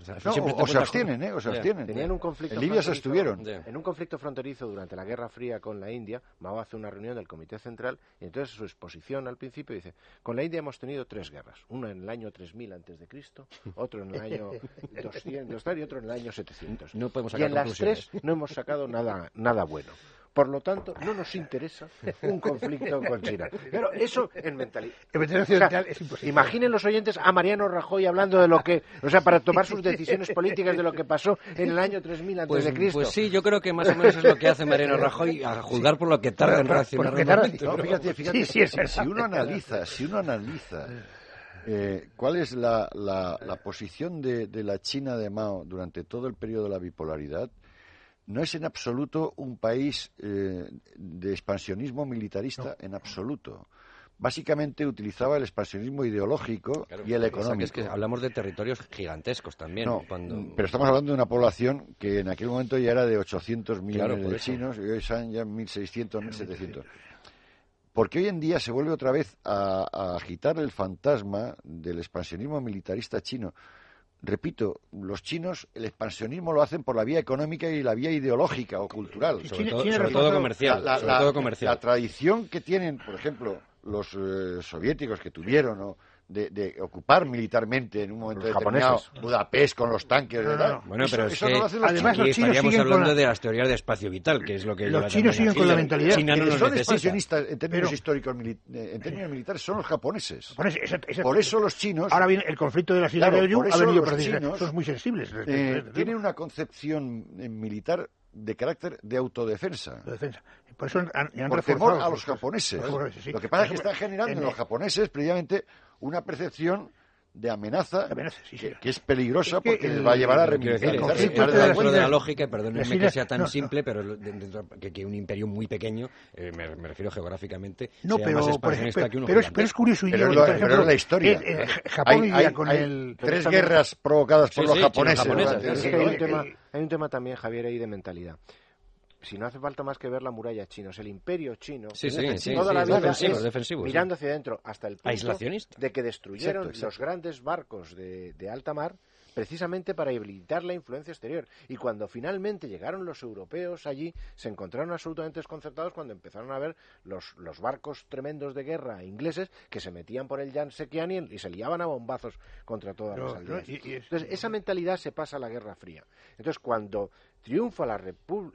O, se abstienen, ¿eh? O se abstienen. Tenían un conflicto en Libia se estuvieron. En un conflicto fronterizo durante la Guerra Fría con la India, Mao hace una reunión del Comité Central y entonces su exposición al principio dice, con la India hemos tenido tres guerras. Una en el año 3000 antes de Cristo, otro en el año 200 y otro en el año 700. No podemos y en las tres no hemos sacado nada, nada bueno. Por lo tanto, no nos interesa un conflicto con China. Pero eso en mentalidad. es imposible. Imaginen los oyentes a Mariano Rajoy hablando de lo que, o sea, para tomar sus decisiones políticas de lo que pasó en el año 3000 antes pues, de Cristo. Pues sí, yo creo que más o menos es lo que hace Mariano Rajoy a juzgar por lo que tarda en reaccionar. fíjate, fíjate, si uno analiza, si uno analiza eh, ¿Cuál es la, posición de, de, la China de Mao durante todo el periodo de la bipolaridad? no es en absoluto un país eh, de expansionismo militarista, en absoluto. Básicamente utilizaba el expansionismo ideológico y el económico. Es que hablamos de territorios gigantescos también. Pero estamos hablando de una población que en aquel momento ya era de 800 millones de chinos y hoy son ya 1.600, 1.700. Porque hoy en día se vuelve otra vez a agitar el fantasma del expansionismo militarista chino repito, los chinos el expansionismo lo hacen por la vía económica y la vía ideológica o cultural. Sobre, todo, comercial. La, tradición que tienen, por ejemplo, los eh, soviéticos que tuvieron, ¿no? de, ocupar militarmente en un momento determinado Budapest con los tanques. Bueno, pero es que además los chinos estaríamos hablando de las teorías de espacio vital, que es lo que los chinos siguen con la mentalidad. China no son expansionistas en términos históricos, eh, en términos militares, son los japoneses. Por eso los chinos. Ahora bien, el conflicto de la islas de Oyu ha venido precisamente. Son muy sensibles. Eh, tienen una concepción eh, militar de carácter de autodefensa. Por eso han, Por temor a los japoneses. Lo que pasa es que están generando en los japoneses precisamente una percepción de amenaza, Amenaza, sí, que, sí. que es peligrosa Es que porque el- les va a llevar a remilitarizarse. conflicto dentro de la lógica, perdónenme que sea tan no, no. simple, pero que, que un imperio muy pequeño, eh, me, me refiero geográficamente, No, sea pero, más expansionista ejemplo, que uno pero, es, pero curioso. y Pero lo- por pero ejemplo, es la historia. eh, eh, Japón hay con hay el... tres guerras provocadas por Sí, los sí, japoneses. sí, hay un tema también, Javier, ahí de mentalidad. Si no hace falta más que ver la muralla china, el imperio chino, Sí, sí, sí, toda sí, la es vida defensivo, es defensivo, mirando hacia adentro, hasta el punto de que destruyeron Exacto, exacto. los grandes barcos de, de alta mar precisamente para evitar la influencia exterior. Y cuando finalmente llegaron los europeos allí, se encontraron absolutamente desconcertados cuando empezaron a ver los, los barcos tremendos de guerra ingleses que se metían por el Yansekiani y se liaban a bombazos contra todas las no, aldeas. y- y es- Entonces, esa mentalidad se pasa a la Guerra Fría. Entonces, cuando triunfa la,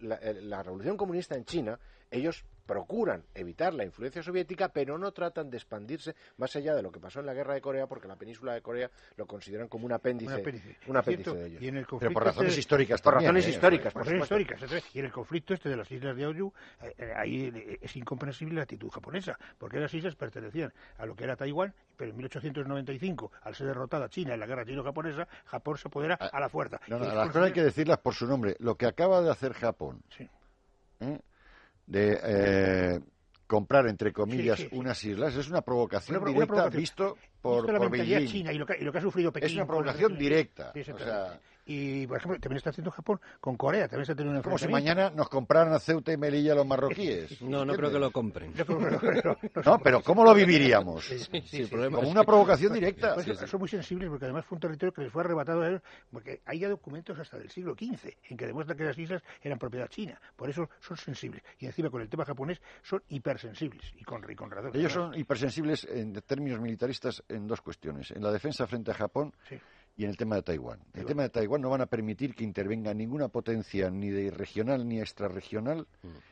la, eh, la Revolución Comunista en China, ellos procuran evitar la influencia soviética, pero no tratan de expandirse más allá de lo que pasó en la Guerra de Corea, porque la península de Corea lo consideran como un apéndice, un apéndice. un apéndice Cierto, de ellos. Y en el Pero por razones este- históricas Por también, razones ¿eh? históricas, por por históricas. Y en el conflicto este de las islas de Oyu, eh, eh, ahí es incomprensible la actitud japonesa, porque las islas pertenecían a lo que era Taiwán, pero en 1895, al ser derrotada China en la guerra chino-japonesa, Japón se apodera a la fuerza. No, las cosas hay que decirlas por su nombre. Lo que acaba de hacer Japón, Sí. ¿eh? De eh, comprar, entre comillas, Sí, sí, sí. unas islas, es una provocación Una pro- una directa provocación. visto por, Visto la por mentalidad Beijing. china y lo, que, y lo que ha sufrido Pekín. Es una provocación directa. O sea, Y, por ejemplo, también está haciendo Japón con Corea, también está teniendo un como si mañana nos compraran a Ceuta y Melilla los marroquíes. No, no creo que lo compren. No, pero ¿cómo lo viviríamos? Sí, sí, Como una que- provocación directa. Pues son muy sensibles porque además fue un territorio que les fue arrebatado a ellos, porque hay ya documentos hasta del siglo XV en que demuestran que las islas eran propiedad china. Por eso son sensibles. Y encima con el tema japonés son hipersensibles y con, y con razón. Ellos son hipersensibles en términos militaristas en dos cuestiones. En la defensa frente a Japón Sí. Y en el tema de Taiwán. En el tema de Taiwán no van a permitir que intervenga ninguna potencia ni de regional ni extrarregional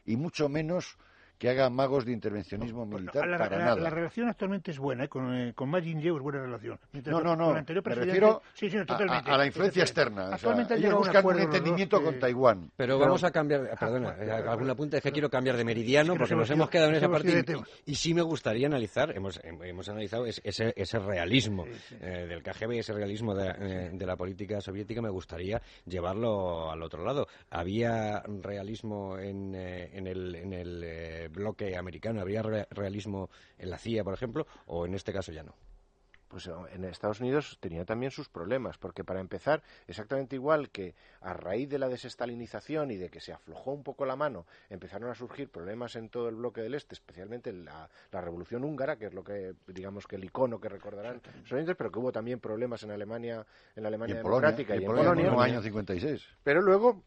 y mucho menos que haga amagos de intervencionismo militar la, para la- nada. la relación actualmente es buena, ¿eh? con, eh, con Ma Ying-jeou es buena relación. Mientras No, no, con no. Me refiero sí, sí, no, a- totalmente. a, a la influencia externa. O sea, Actualmente ellos un entendimiento con que- Taiwán. Pero vamos a cambiar, perdona, eh, algún apunte, es que quiero cambiar de meridiano Es que nos porque nos hemos quedado en esa parte y, sí me gustaría analizar, hemos, hem- hemos analizado es- ese, ese realismo eh, del KGB y ese realismo de, eh, de la política soviética, me gustaría llevarlo al otro lado. ¿Había realismo en, eh, en el, en el eh, bloque americano? ¿Habría re- realismo en la CIA, por ejemplo? ¿O en este caso ya no? Pues eh, en Estados Unidos tenía también sus problemas, porque para empezar, exactamente igual que a raíz de la desestalinización y de que se aflojó un poco la mano, empezaron a surgir problemas en todo el bloque del este, especialmente en la, la Revolución Húngara, que es lo que, digamos, que el icono que recordarán los oyentes, pero que hubo también problemas en Alemania, en la Y Alemania en Polonia, democrática y y en en Polonia, Polonia. no, año 56. Pero luego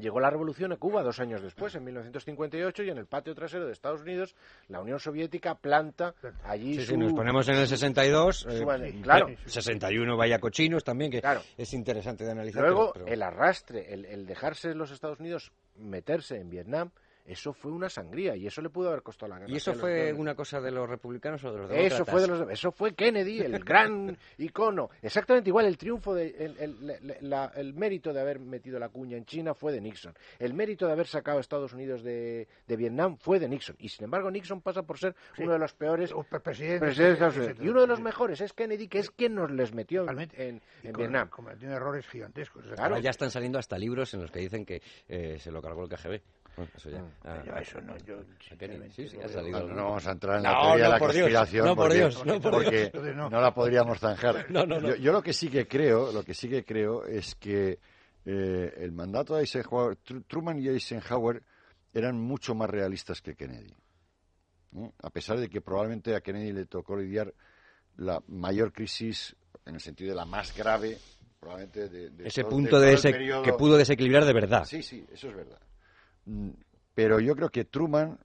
llegó la revolución a Cuba dos años después, en 1958, y en el patio trasero de Estados Unidos, la Unión Soviética planta allí Sí, su... sí, nos ponemos en el 62, eh, su- claro. 61 vaya cochinos también, que Claro. es interesante de analizar. Luego, pero- pero- el arrastre, el, el dejarse los Estados Unidos meterse en Vietnam, eso fue una sangría y eso le pudo haber costado la guerra. ¿Y eso fue una cosa de los republicanos o de los demócratas? Eso fue, de los- eso fue Kennedy, el gran icono. Exactamente igual, el triunfo, de, el, el- la- el mérito de haber metido la cuña en China fue de Nixon. El mérito de haber sacado a Estados Unidos de, de Vietnam fue de Nixon. Y sin embargo, Nixon pasa por ser uno de los peores presidentes de Estados Unidos. Y uno de los mejores es Kennedy, que es quien nos les metió en, en- Y en con- Vietnam. cometiendo errores gigantescos. Ahora ya están saliendo hasta libros en los que dicen que eh, se lo cargó el KGB. Bueno, eso ya. Mm. Ah, Yo eso no, yo, a Kennedy. Sí, sí, no ha salido. Bueno, no vamos a entrar en No, la teoría no, de la por Dios. conspiración No, por porque, Dios, no, por porque Dios. No. no la podríamos zanjar. No, no, no. Yo, yo lo que sí que creo, lo que sí que creo es que eh, el mandato de Eisenhower, Tru- Truman y Eisenhower eran mucho más realistas que Kennedy. ¿eh? A pesar de que probablemente a Kennedy le tocó lidiar la mayor crisis, en el sentido de la más grave, probablemente de, de Ese todo- punto de ese periodo- que pudo desequilibrar de verdad. Sí, sí, eso es verdad. Mm, Pero yo creo que Truman,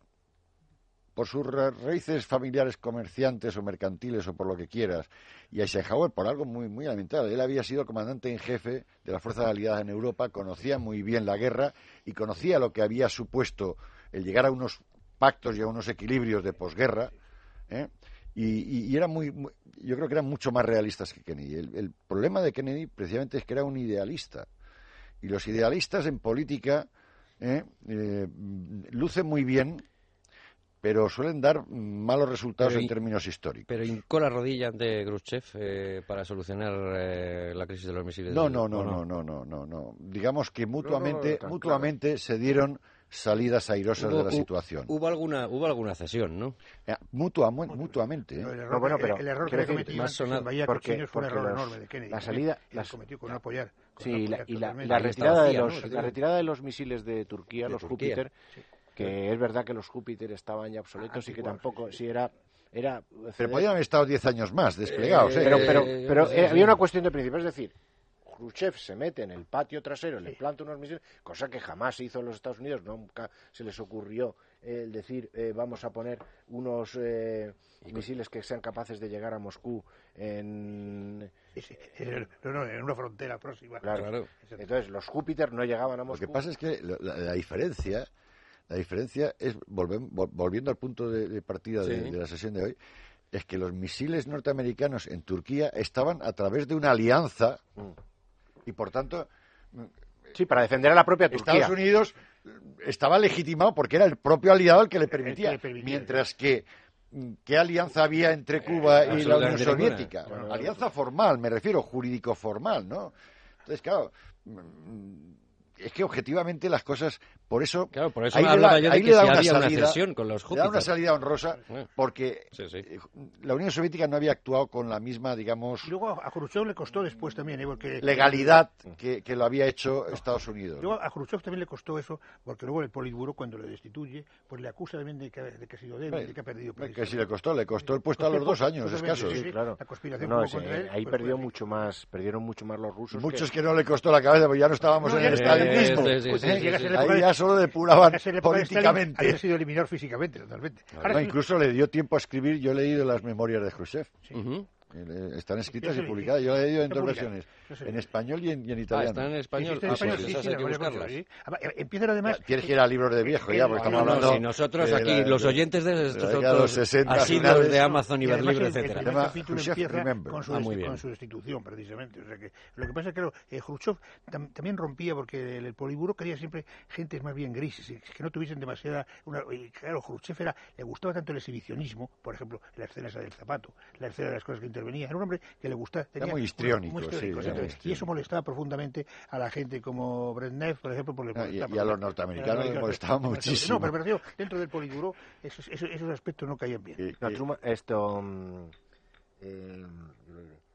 por sus ra- raíces familiares comerciantes o mercantiles o por lo que quieras, y Eisenhower por algo muy, muy elemental. Él había sido comandante en jefe de las fuerzas aliadas en Europa, conocía muy bien la guerra y conocía lo que había supuesto el llegar a unos pactos y a unos equilibrios de posguerra. ¿eh? Y, era muy, yo creo que eran mucho más realistas que Kennedy. El problema de Kennedy precisamente es que era un idealista. Y los idealistas en política ¿eh? Eh, lucen muy bien, pero suelen dar malos resultados Pero en y- términos históricos. Pero hincó la rodilla ante Khrushchev eh, para solucionar eh, la crisis de los misiles. No, no, ¿o no, no, no, no, no, no. Digamos que mutuamente, tan mutuamente se dieron salidas airosas Hubo- de la hu- situación. Hubo alguna, hubo alguna cesión, ¿no? Eh, mutua- mu- mutuamente. ¿eh? No, el error, No, bueno, el- pero el, error que cometió más Iván sonado- Bahía porque- Cochinos fue un porque error los- enorme de Kennedy. la salida- Él las- cometió con no apoyar. Sí, la, y la- la retirada, de los, la retirada de los misiles de Turquía, De los Turquía. Júpiter, que es verdad que los Júpiter estaban ya obsoletos y que tampoco, sí, si era... era Pero podían haber estado 10 años más desplegados. Eh, ¿eh? pero pero, Eh, pero eh, había una cuestión de principio, es decir, Khrushchev se mete en el patio trasero, le planta unos misiles, cosa que jamás se hizo en los Estados Unidos, nunca se les ocurrió eh, el decir eh, vamos a poner unos eh, misiles que sean capaces de llegar a Moscú en... No, no, en una frontera próxima. Claro. Claro. Entonces los Júpiter no llegaban a Lo Moscú. que pasa es que la, la- la diferencia, la diferencia es, volviendo al punto de, de partida de, Sí. de la sesión de hoy, es que los misiles norteamericanos en Turquía estaban a través de una alianza Mm. y por tanto Sí, para defender a la propia Turquía. Estados Unidos estaba legitimado porque era el propio aliado el que le permitía, le permitía. mientras que ¿qué alianza había entre Cuba y la Unión. Soviética? Bueno, alianza formal, me refiero, jurídico formal, ¿no? Entonces, claro, es que objetivamente las cosas, por eso, Claro, por eso ahí le da- yo de ahí que le da si una había una salida- cesión con los le da una salida honrosa porque Sí, sí. la Unión Soviética no había actuado con la misma, digamos, Y luego a Khrushchev le costó después también, ¿eh? porque legalidad que, que lo había hecho Estados Unidos. Luego a Khrushchev también le costó eso, porque luego el Politburo, cuando le destituye, pues le acusa también de que, de que ha sido débil, de que ha perdido que si le costó, le costó el puesto a los dos años escasos. Sí, Sí, claro. La conspiración No, ese- contra él, ahí perdió mucho más, perdieron mucho más los rusos. Muchos que no le costó la cabeza, porque ya no estábamos No, en el no Sí, sí, sí, sí, sí. la Ahí ya solo depuraban políticamente. Había sido eliminado físicamente, totalmente. Ahora No, sí- incluso le dio tiempo a escribir, yo he leído las memorias de Khrushchev. Eh, Están escritas Sí, y sí, publicadas. Yo he leído en dos versiones. Sí, sí. En español y en, y en Ah, italiano. está en Sí, español. sí, en Ah, español, pues sí, esas sí, hay que buscarlas. sí. Además, eh, Empiezan además... Tienes que ir a libros de viejo ya, porque No, estamos No, no, hablando... si nosotros de aquí, la- los oyentes de estos otros 60 asiduos de Amazon, Y además Iberlibre, el- el etcétera. Llama capítulo Khrushchev empieza Remember. con su, Ah, muy bien. con su destitución, precisamente. O sea que, lo que pasa es que claro, eh, Khrushchev tam- también rompía porque el, el Politburo quería siempre gentes más bien grises, y que no tuviesen demasiada... Una, y claro, Khrushchev era, le gustaba tanto el exhibicionismo, por ejemplo, la escena esa del zapato, la escena de las cosas que intervenía. Era un hombre que le gustaba... tenía muy histriónico, muy sí, histriónico, era. Y eso molestaba profundamente a la gente como Brezhnev, por ejemplo, por Ah, y- y a los norteamericanos les molestaba muchísimo. No, pero refiero, dentro del Politburo esos, esos, esos aspectos no caían bien. y- No, Truman- esto. mm, eh,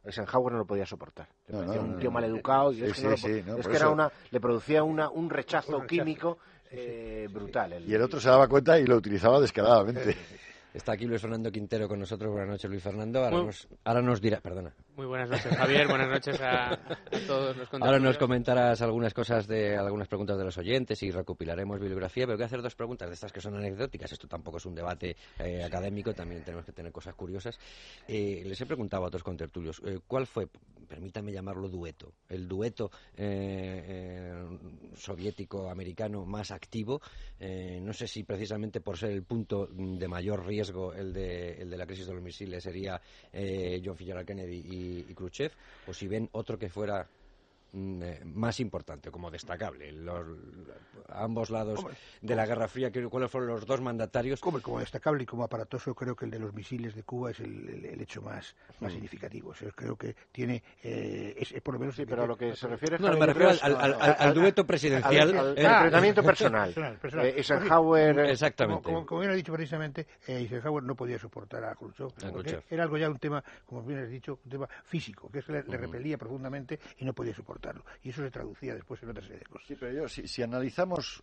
Eisenhower no lo podía soportar. Le No, parecía no, un no, tío no. maleducado. y Sí, es que, no no, era una, le producía una, un rechazo Un rechazo. químico eh, brutal. el- y el otro se daba cuenta y lo utilizaba descaradamente. Está aquí Luis Fernando Quintero con nosotros. Buenas noches, Luis Fernando. Ahora, nos, ahora nos dirá, perdona. Muy buenas noches, Javier. Buenas noches a, a todos los Ahora nos comentarás algunas cosas de algunas preguntas de los oyentes y recopilaremos bibliografía, pero voy a hacer dos preguntas de estas que son anecdóticas. Esto tampoco es un debate eh, académico, también tenemos que tener cosas curiosas. Eh, les he preguntado a otros contertulios, eh, ¿cuál fue, permítame llamarlo dueto, el dueto eh, eh, soviético-americano más activo? Eh, no sé si precisamente por ser el punto de mayor riesgo el de, el de la crisis de los misiles sería eh, John Fitzgerald Kennedy y, y Khrushchev, o si ven otro que fuera más importante, como destacable. Los, ambos lados Hombre, de la Guerra Fría, ¿qué- ¿cuáles fueron los dos mandatarios? Como, como destacable y como aparatoso, creo que el de los misiles de Cuba es el, el- el hecho más, más significativo. O sea, creo que tiene, eh, es, es por lo menos... Sí, pero a lo que se refiere. No, Javier, me refiero al, es- al- al- al dueto al, presidencial. al eh, enfrentamiento personal. Personal, personal. Eh, Eisenhower. eh, Exactamente. Como, como- como bien ha dicho precisamente, eh, Eisenhower no podía soportar a Khrushchev, era algo ya un tema, como bien has dicho, un tema físico, que es que le, le repelía profundamente y no podía soportarlo. Y eso se traducía después en otra serie de cosas. Sí, pero yo, si, si analizamos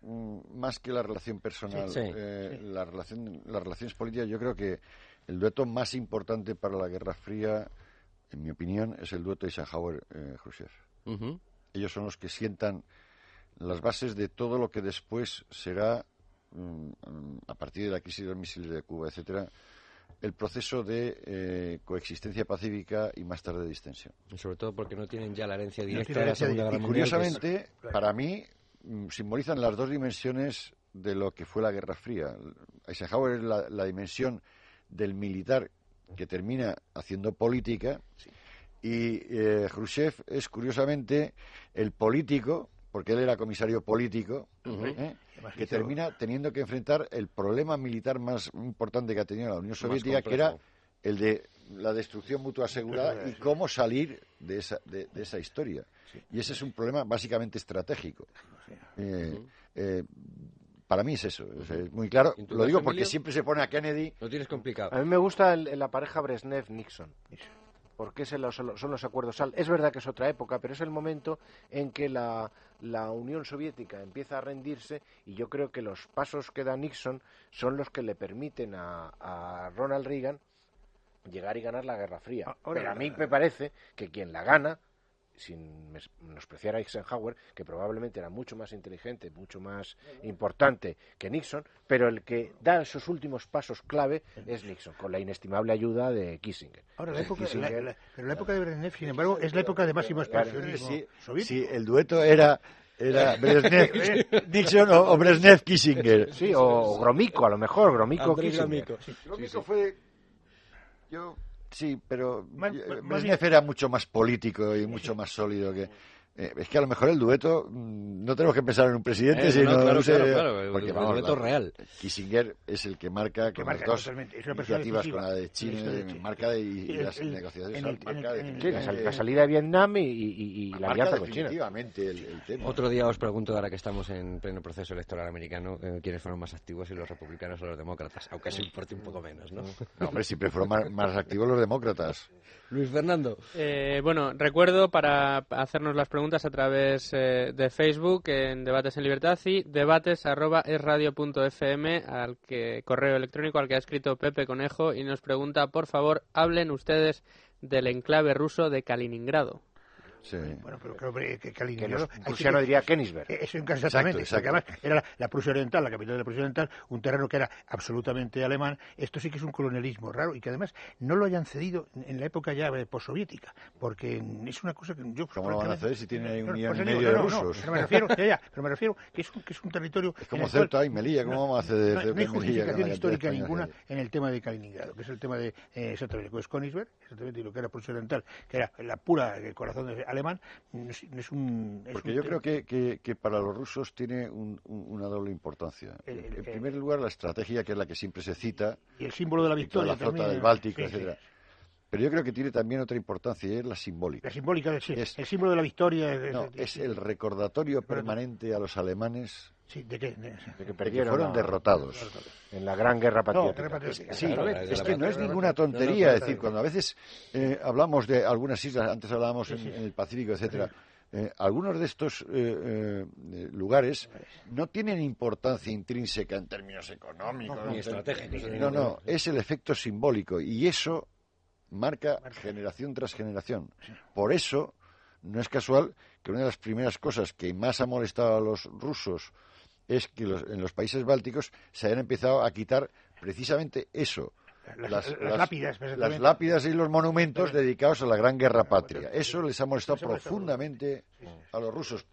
mm, más que la relación personal, Sí, sí, eh, La relación, las relaciones políticas, yo creo que el dueto más importante para la Guerra Fría, en mi opinión, es el dueto Eisenhower-Khrushchev. Ujú. Ellos son los que sientan las bases de todo lo que después será, mm, a partir de la crisis de los misiles de Cuba, etcétera, el proceso de eh, coexistencia pacífica y más tarde de distensión. Y sobre todo porque no tienen ya la herencia directa de la Segunda. Guerra Y Mundial. es- curiosamente, claro. para mí, mm, simbolizan las dos dimensiones de lo que fue la Guerra Fría. Eisenhower es la, la dimensión del militar que termina haciendo política y eh, Khrushchev es curiosamente el político porque él era comisario político, ¿eh? Que termina teniendo que enfrentar el problema militar más importante que ha tenido la Unión Soviética, que era el de la destrucción mutua asegurada y cómo salir de esa, de, esa historia. Y ese es un problema básicamente estratégico. Eh, eh, para mí es eso, es muy claro. Lo digo porque siempre se pone a Kennedy. Lo tienes complicado. A mí me gusta la pareja Brezhnev-Nixon porque son los acuerdos Es verdad que es otra época, pero es el momento en que la, Unión Soviética empieza a rendirse y yo creo que los pasos que da Nixon son los que le permiten a, Ronald Reagan llegar y ganar la Guerra Fría. Ah, pero a mí me parece que quien la gana sin menospreciar a Eisenhower, que probablemente era mucho más inteligente, mucho más importante que Nixon, pero el que da esos últimos pasos clave es Nixon, con la inestimable ayuda de Kissinger. Ahora, la época, pero la época de Brezhnev, sin embargo, es la época de máximo expansionismo sí, sí, el dueto era era Brezhnev, Nixon o, Brezhnev Kissinger. Sí, o Gromyko, a lo mejor, Gromyko Kissinger. Gromyko fue yo Sí, pero Brezhnev era mucho más político y mucho más sólido que eh, es que a lo mejor el dueto mm, no tenemos que pensar en un presidente, eh, sino no, claro, claro, porque, el, dueto real. Kissinger es el que marca que con dos iniciativas con la de China, marca de, y, las negociaciones. la, salida de Vietnam y, la alianza con China. El, tema. Otro día os pregunto, ahora que estamos en pleno proceso electoral americano, eh, quiénes fueron más activos, si los republicanos o los demócratas, aunque eso importe un poco menos, ¿no? no hombre, siempre fueron más, más activos los demócratas. Luis Fernando. bueno, recuerdo para hacernos las preguntas a través eh, de Facebook en Debates en Libertad y debates arroba fm al que correo electrónico al que ha escrito Pepe Conejo y nos pregunta por favor hablen ustedes del enclave ruso de Kaliningrado. Bueno, pero creo que Kaliningrado... Que no diría Königsberg. Eso exactamente, exacto, además era la, Prusia Oriental, la capital de la Prusia Oriental, un terreno que era absolutamente alemán. Esto sí que es un colonialismo raro y que además no lo hayan cedido en la época ya postsoviética, porque es una cosa que yo... ¿Cómo lo van a ceder si tienen un millón y medio de rusos? pero me refiero, ya, pero me refiero que es un, que es un territorio... Es como Ceuta y Melilla, ¿cómo vamos a ceder No, hay justificación histórica ninguna en el tema de Kaliningrado, que es el tema de, eh, exactamente, que es Königsberg, exactamente, lo que era Prusia Oriental, que era la pura el corazón de alemán, porque yo creo que, que, para los rusos tiene una doble importancia. en primer lugar, la estrategia, que es la que siempre se cita. Y el símbolo de la victoria. La flota del Báltico, etcétera. Pero yo creo que tiene también otra importancia, y es la simbólica. La simbólica, sí. Es, el símbolo de la victoria. no, es el recordatorio permanente a los alemanes de, que, perdieron, fueron derrotados en la gran guerra patriótica. sí, es que no es ninguna tontería. es decir, cuando a veces eh, hablamos de algunas islas, antes hablábamos en, el Pacífico, etcétera. Eh, algunos de estos eh, lugares no tienen importancia intrínseca en términos económicos ni estratégicos. No, no, es el efecto simbólico y eso marca generación tras generación. Por eso no es casual que una de las primeras cosas que más ha molestado a los rusos es que en los países bálticos se hayan empezado a quitar precisamente eso. Las, lápidas, las lápidas y los monumentos dedicados a la Gran Guerra Patria. Eso les ha molestado profundamente a los rusos.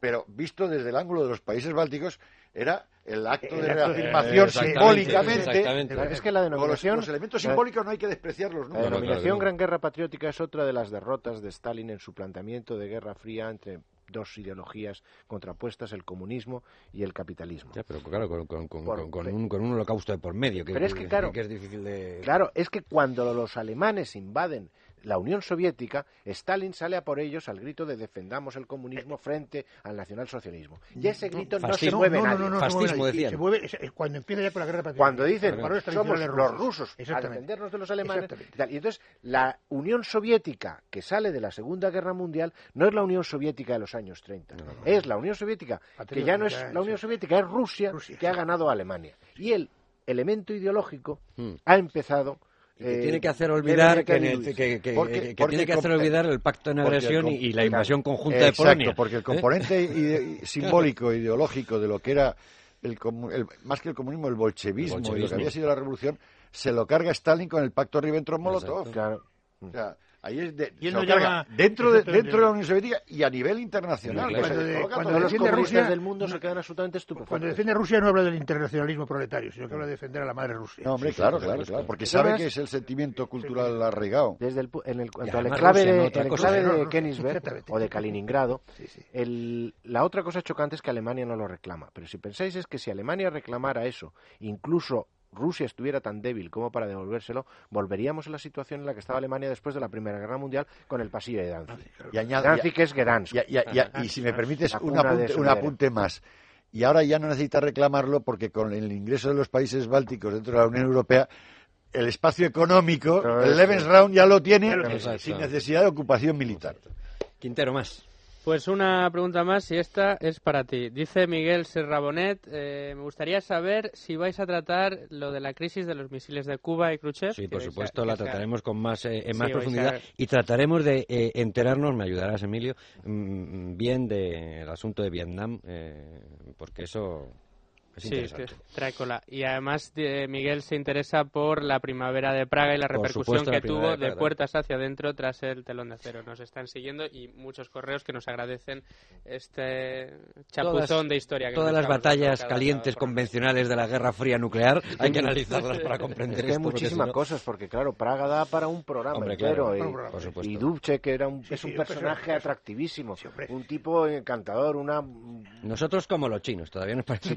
Pero visto desde el ángulo de los países bálticos, era el acto de reafirmación simbólicamente. Es que la denominación. Los, elementos simbólicos no hay que despreciarlos La denominación Gran Guerra Patriótica es otra de las derrotas de Stalin en su planteamiento de Guerra Fría entre dos ideologías contrapuestas, el comunismo y el capitalismo. pero claro, con, un, con, un, holocausto de por medio, que, es que, claro, que es difícil de... Claro, es que cuando los alemanes invaden la Unión Soviética, Stalin sale a por ellos al grito de defendamos el comunismo frente al nacionalsocialismo. Y ese grito no, se mueve nadie. No, Fascismo, decían. Se mueve, cuando empieza ya con la guerra patriótica. Cuando dicen, somos los rusos a defendernos de los alemanes. Y, entonces, la Unión Soviética que sale de la Segunda Guerra Mundial no es la Unión Soviética de los años 30. Es la Unión Soviética, que ya no es la Unión Soviética, es Rusia, que ha ganado a Alemania. Y el elemento ideológico hmm. ha empezado que tiene que hacer olvidar que, tiene que hacer olvidar el pacto de agresión y, la invasión conjunta de Polonia. porque el ¿eh? componente simbólico ideológico de lo que era el, más que el comunismo el bolchevismo, y lo que había sido la revolución se lo carga Stalin con el pacto Ribbentrop-Molotov. Claro. O sea, Ahí es de, Y él se lo lo carga llama- dentro, de, dentro de la Unión Soviética y a nivel internacional. Cuando de- coloca cuando todo. los defiende Rusia, del mundo no- se quedan absolutamente Cuando defiende Rusia no habla del internacionalismo proletario, sino que habla de defender a la madre Rusia. No, hombre, Sí, sí, claro, claro, claro, claro. claro, porque sabe además- que es el sentimiento cultural arraigado. Desde el, en el, cuanto al además enclave Rusia, de, no el cosa. de Königsberg o de Kaliningrado, Sí, sí. el- la otra cosa chocante es que Alemania no lo reclama. Pero si pensáis es que si Alemania reclamara eso, incluso Rusia estuviera tan débil como para devolvérselo, volveríamos a la situación en la que estaba Alemania después de la Primera Guerra Mundial con el pasillo de Danzig. Y añade- Danzig es Gdansk. Y, y- y- y si me permites un apunte, un apunte más. Y ahora ya no necesita reclamarlo porque con el ingreso de los países bálticos dentro de la Unión Europea, el espacio económico, el eso. Lebensraum ya lo tiene sin necesidad de ocupación militar. Quintero, más. Pues una pregunta más y esta es para ti. Dice Miguel Serrabonet, eh, me gustaría saber si vais a tratar lo de la crisis de los misiles de Cuba y Khrushchev. Sí, por a- supuesto, la trataremos con más, eh, en más profundidad a- y trataremos de eh, enterarnos, me ayudarás, Emilio, mm, bien del asunto de Vietnam, eh, porque eso es Sí, que interesante. trae cola. Y además eh, Miguel se interesa por la primavera de Praga y la Por repercusión supuesto, que tuvo de puertas hacia adentro tras el telón de acero. Nos están siguiendo y muchos correos que nos agradecen este chapuzón Todas- de historia. Que Todas las batallas calientes convencionales de la Guerra Fría nuclear hay que analizarlas para Es comprender que hay esto. muchísimas si no- cosas, porque claro, Praga da para un programa Hombre, entero. claro, y, y Dubček era un, Sí, es un personaje atractivísimo, Sí, un tipo encantador, una... Nosotros como los chinos, todavía nos parece... Si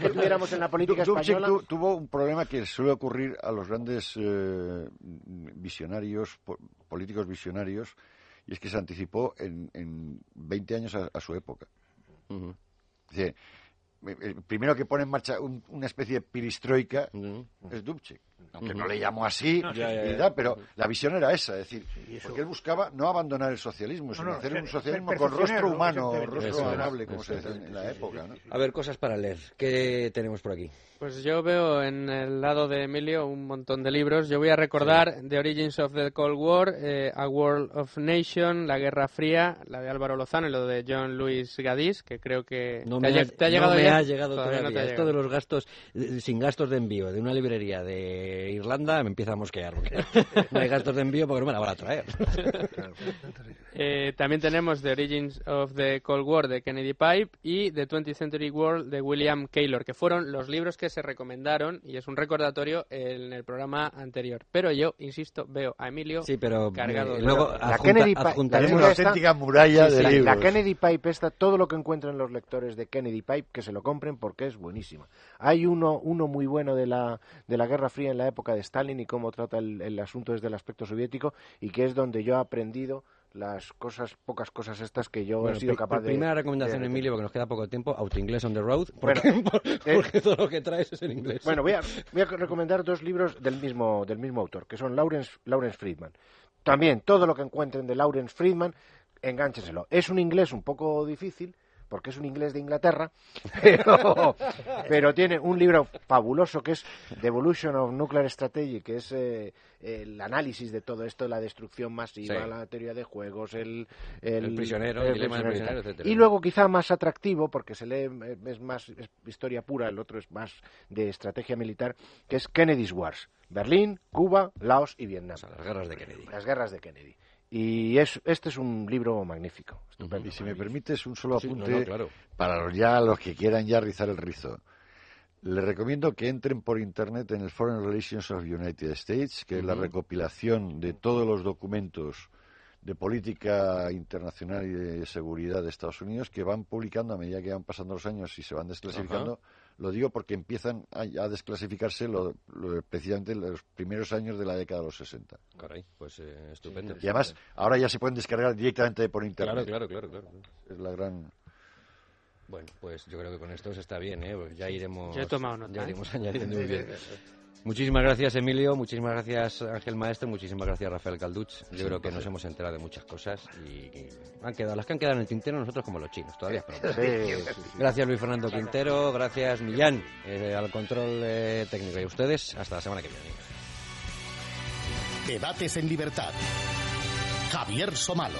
que tuviéramos en la política española... tu- tuvo un problema que suele ocurrir a los grandes eh, visionarios, po- políticos visionarios, y es que se anticipó en, en 20 años a, a su época. Dice, eh, el primero que pone en marcha un- una especie de perestroika ujú. es Dubček. Aunque no le llamó así, Ya, ya, y ya. tal, pero la visión era esa, es decir, porque él buscaba no abandonar el socialismo, sino no, hacer un socialismo con rostro humano, rostro amable, como se decía en la época. ¿no? A ver, cosas para leer. ¿Qué tenemos por aquí? Pues yo veo en el lado de Emilio un montón de libros. Yo voy a recordar The Origins of the Cold War, eh, A World of Nation, La Guerra Fría, la de Álvaro Lozano y lo de John Luis Gadis, que creo que No te, me, ha, te ha no llegado me ya. ha llegado Todavía todavía. no te ha Esto de llegado. los gastos, eh, sin gastos de envío, de una librería de Irlanda, me empieza a mosquear. Porque no hay gastos de envío porque no me la van a traer. Eh, también tenemos The Origins of the Cold War de Kennedy Pipe y The 20th Century World de William Keylor, que fueron los libros que se recomendaron y es un recordatorio en el programa anterior. Pero yo, insisto, veo a Emilio Sí, pero cargado eh, de- luego La adjunta- Kennedy adjuntaremos- una Tenemos esta- auténtica muralla Sí, de sí, libros. La Kennedy Pipe esta, todo lo que encuentren los lectores de Kennedy Pipe, que se lo compren porque es buenísima. Hay uno, uno muy bueno de la, de la Guerra Fría en la época de Stalin y cómo trata el, el asunto desde el aspecto soviético y que es donde yo he aprendido las cosas, pocas cosas estas que yo Bueno, he sido capaz de... Primera recomendación, de- Emilio, porque nos queda poco tiempo. Autoinglés on the road. Bueno, Porque, por- eh, porque todo lo que traes es en inglés. Bueno, voy a, voy a recomendar dos libros del mismo, del mismo autor, que son Lawrence, Lawrence Friedman. También, todo lo que encuentren de Lawrence Friedman, enganchenselo. Es un inglés un poco difícil, porque es un inglés de Inglaterra, pero, pero tiene un libro fabuloso que es The Evolution of Nuclear Strategy, que es eh, el análisis de todo esto, la destrucción masiva, Sí. la teoría de juegos, el, El prisionero, el etcétera. Y luego quizá más atractivo, porque se lee, es más es historia pura, el otro es más de estrategia militar, que es Kennedy's Wars. Berlín, Cuba, Laos y Vietnam. O sea, las guerras de Kennedy. Las guerras de Kennedy. Y es, este es un libro magnífico. estupendo. Y si me permites un solo Sí, no, apunte no, claro. para los ya los que quieran ya rizar el rizo. Les recomiendo que entren por internet en el Foreign Relations of United States, que es la recopilación de todos los documentos de política internacional y de seguridad de Estados Unidos que van publicando a medida que van pasando los años y se van desclasificando. Lo digo porque empiezan a, a desclasificarse lo, lo- precisamente los primeros años de la década de los 60. Caray, pues eh, estupendo. Y además, ahora ya se pueden descargar directamente por Claro, internet. claro, claro, claro. Es la gran. Bueno, pues yo creo que con esto se está bien, ¿eh? Pues ya iremos, Yo he tomado nota, ya ¿eh? iremos añadiendo muy bien. Muchísimas gracias, Emilio. Muchísimas gracias, Ángel Maestro. Muchísimas gracias, Rafael Calduch. Yo creo que nos hemos enterado de muchas cosas y y han quedado, las que han quedado en el tintero nosotros como los chinos. Todavía es pronto. Sí, sí, sí. Gracias, Luis Fernando Quintero. Gracias, Millán, eh, al control eh, técnico. Y a ustedes, hasta la semana que viene. Debates en libertad. Javier Somalo.